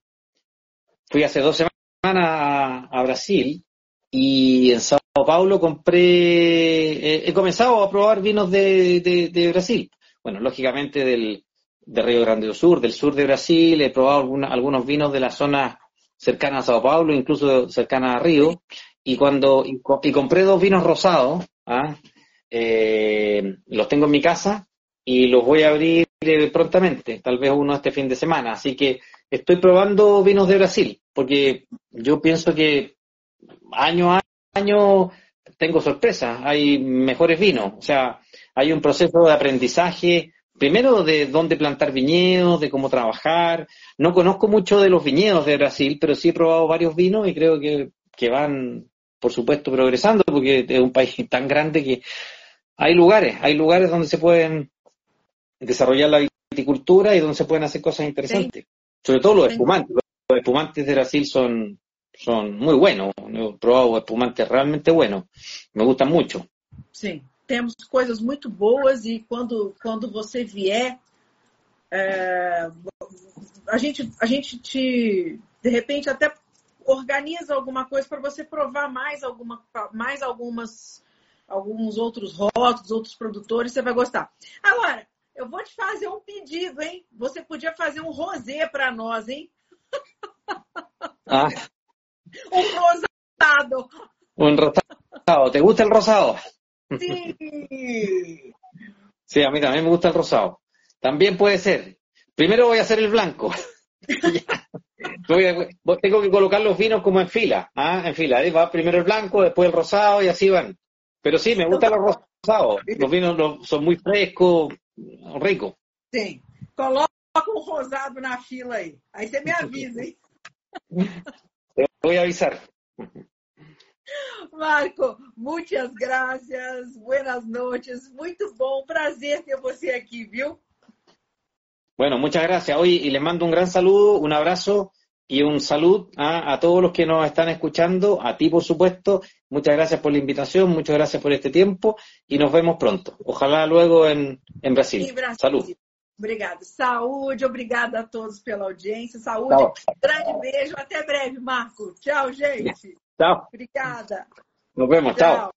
fui hace dos semanas a, Brasil y en Sao Paulo compré, eh, he comenzado a probar vinos de, de, de Brasil bueno, lógicamente del, de Río Grande do Sur, del sur de Brasil, he probado alguna, algunos vinos de la zona cercana a Sao Paulo, incluso cercana a Río, y cuando y, y compré dos vinos rosados, ¿ah? eh, los tengo en mi casa y los voy a abrir eh, prontamente, tal vez uno este fin de semana, así que estoy probando vinos de Brasil, porque yo pienso que año a año tengo sorpresas, hay mejores vinos, o sea, hay un proceso de aprendizaje, primero de dónde plantar viñedos, de cómo trabajar. No conozco mucho de los viñedos de Brasil, pero sí he probado varios vinos y creo que, que van, por supuesto, progresando, porque es un país tan grande que hay lugares, hay lugares donde se pueden desarrollar la viticultura y donde se pueden hacer cosas interesantes. Sobre todo los espumantes. Los espumantes de Brasil son, son muy buenos. He probado espumantes realmente buenos. Me gustan mucho. Sim, temos coisas muito boas e quando, quando você vier, é, a, gente, a gente te, de repente, até organiza alguma coisa para você provar mais, alguma, mais algumas, alguns outros rótulos, outros produtores, você vai gostar. Agora, eu vou te fazer um pedido, hein? Você podia fazer um rosé para nós, hein? Ah. un rosado. Un rosado. ¿Te gusta el rosado? Sí. Sí, a mí también me gusta el rosado. También puede ser. Primero voy a hacer el blanco. Tengo que colocar los vinos como en fila. ¿ah? En fila. Ahí va primero el blanco, después el rosado y así van. Pero sí, me gustan los rosados. Los vinos son muy frescos, ricos. Sí. Coloca un rosado na fila ahí. Ahí se me avisa, ¿eh? Te voy a avisar. Marco, muchas gracias, buenas noches, muito bom, prazer ter você aqui, viu? Bueno, muchas gracias. Hoy y les mando un gran saludo, un abrazo y un saludo a, a, todos los que nos están escuchando, a ti por supuesto. Muchas gracias por la invitación, muchas gracias por este tiempo y nos vemos pronto. Ojalá luego en, en Brasil. Brasil. Salud. Obrigada. Saúde, obrigada a todos pela audiência. Saúde, Tchau. grande beijo. Até breve, Marco. Tchau, gente. Tchau. Obrigada. Nos vemos. Tchau. Tchau.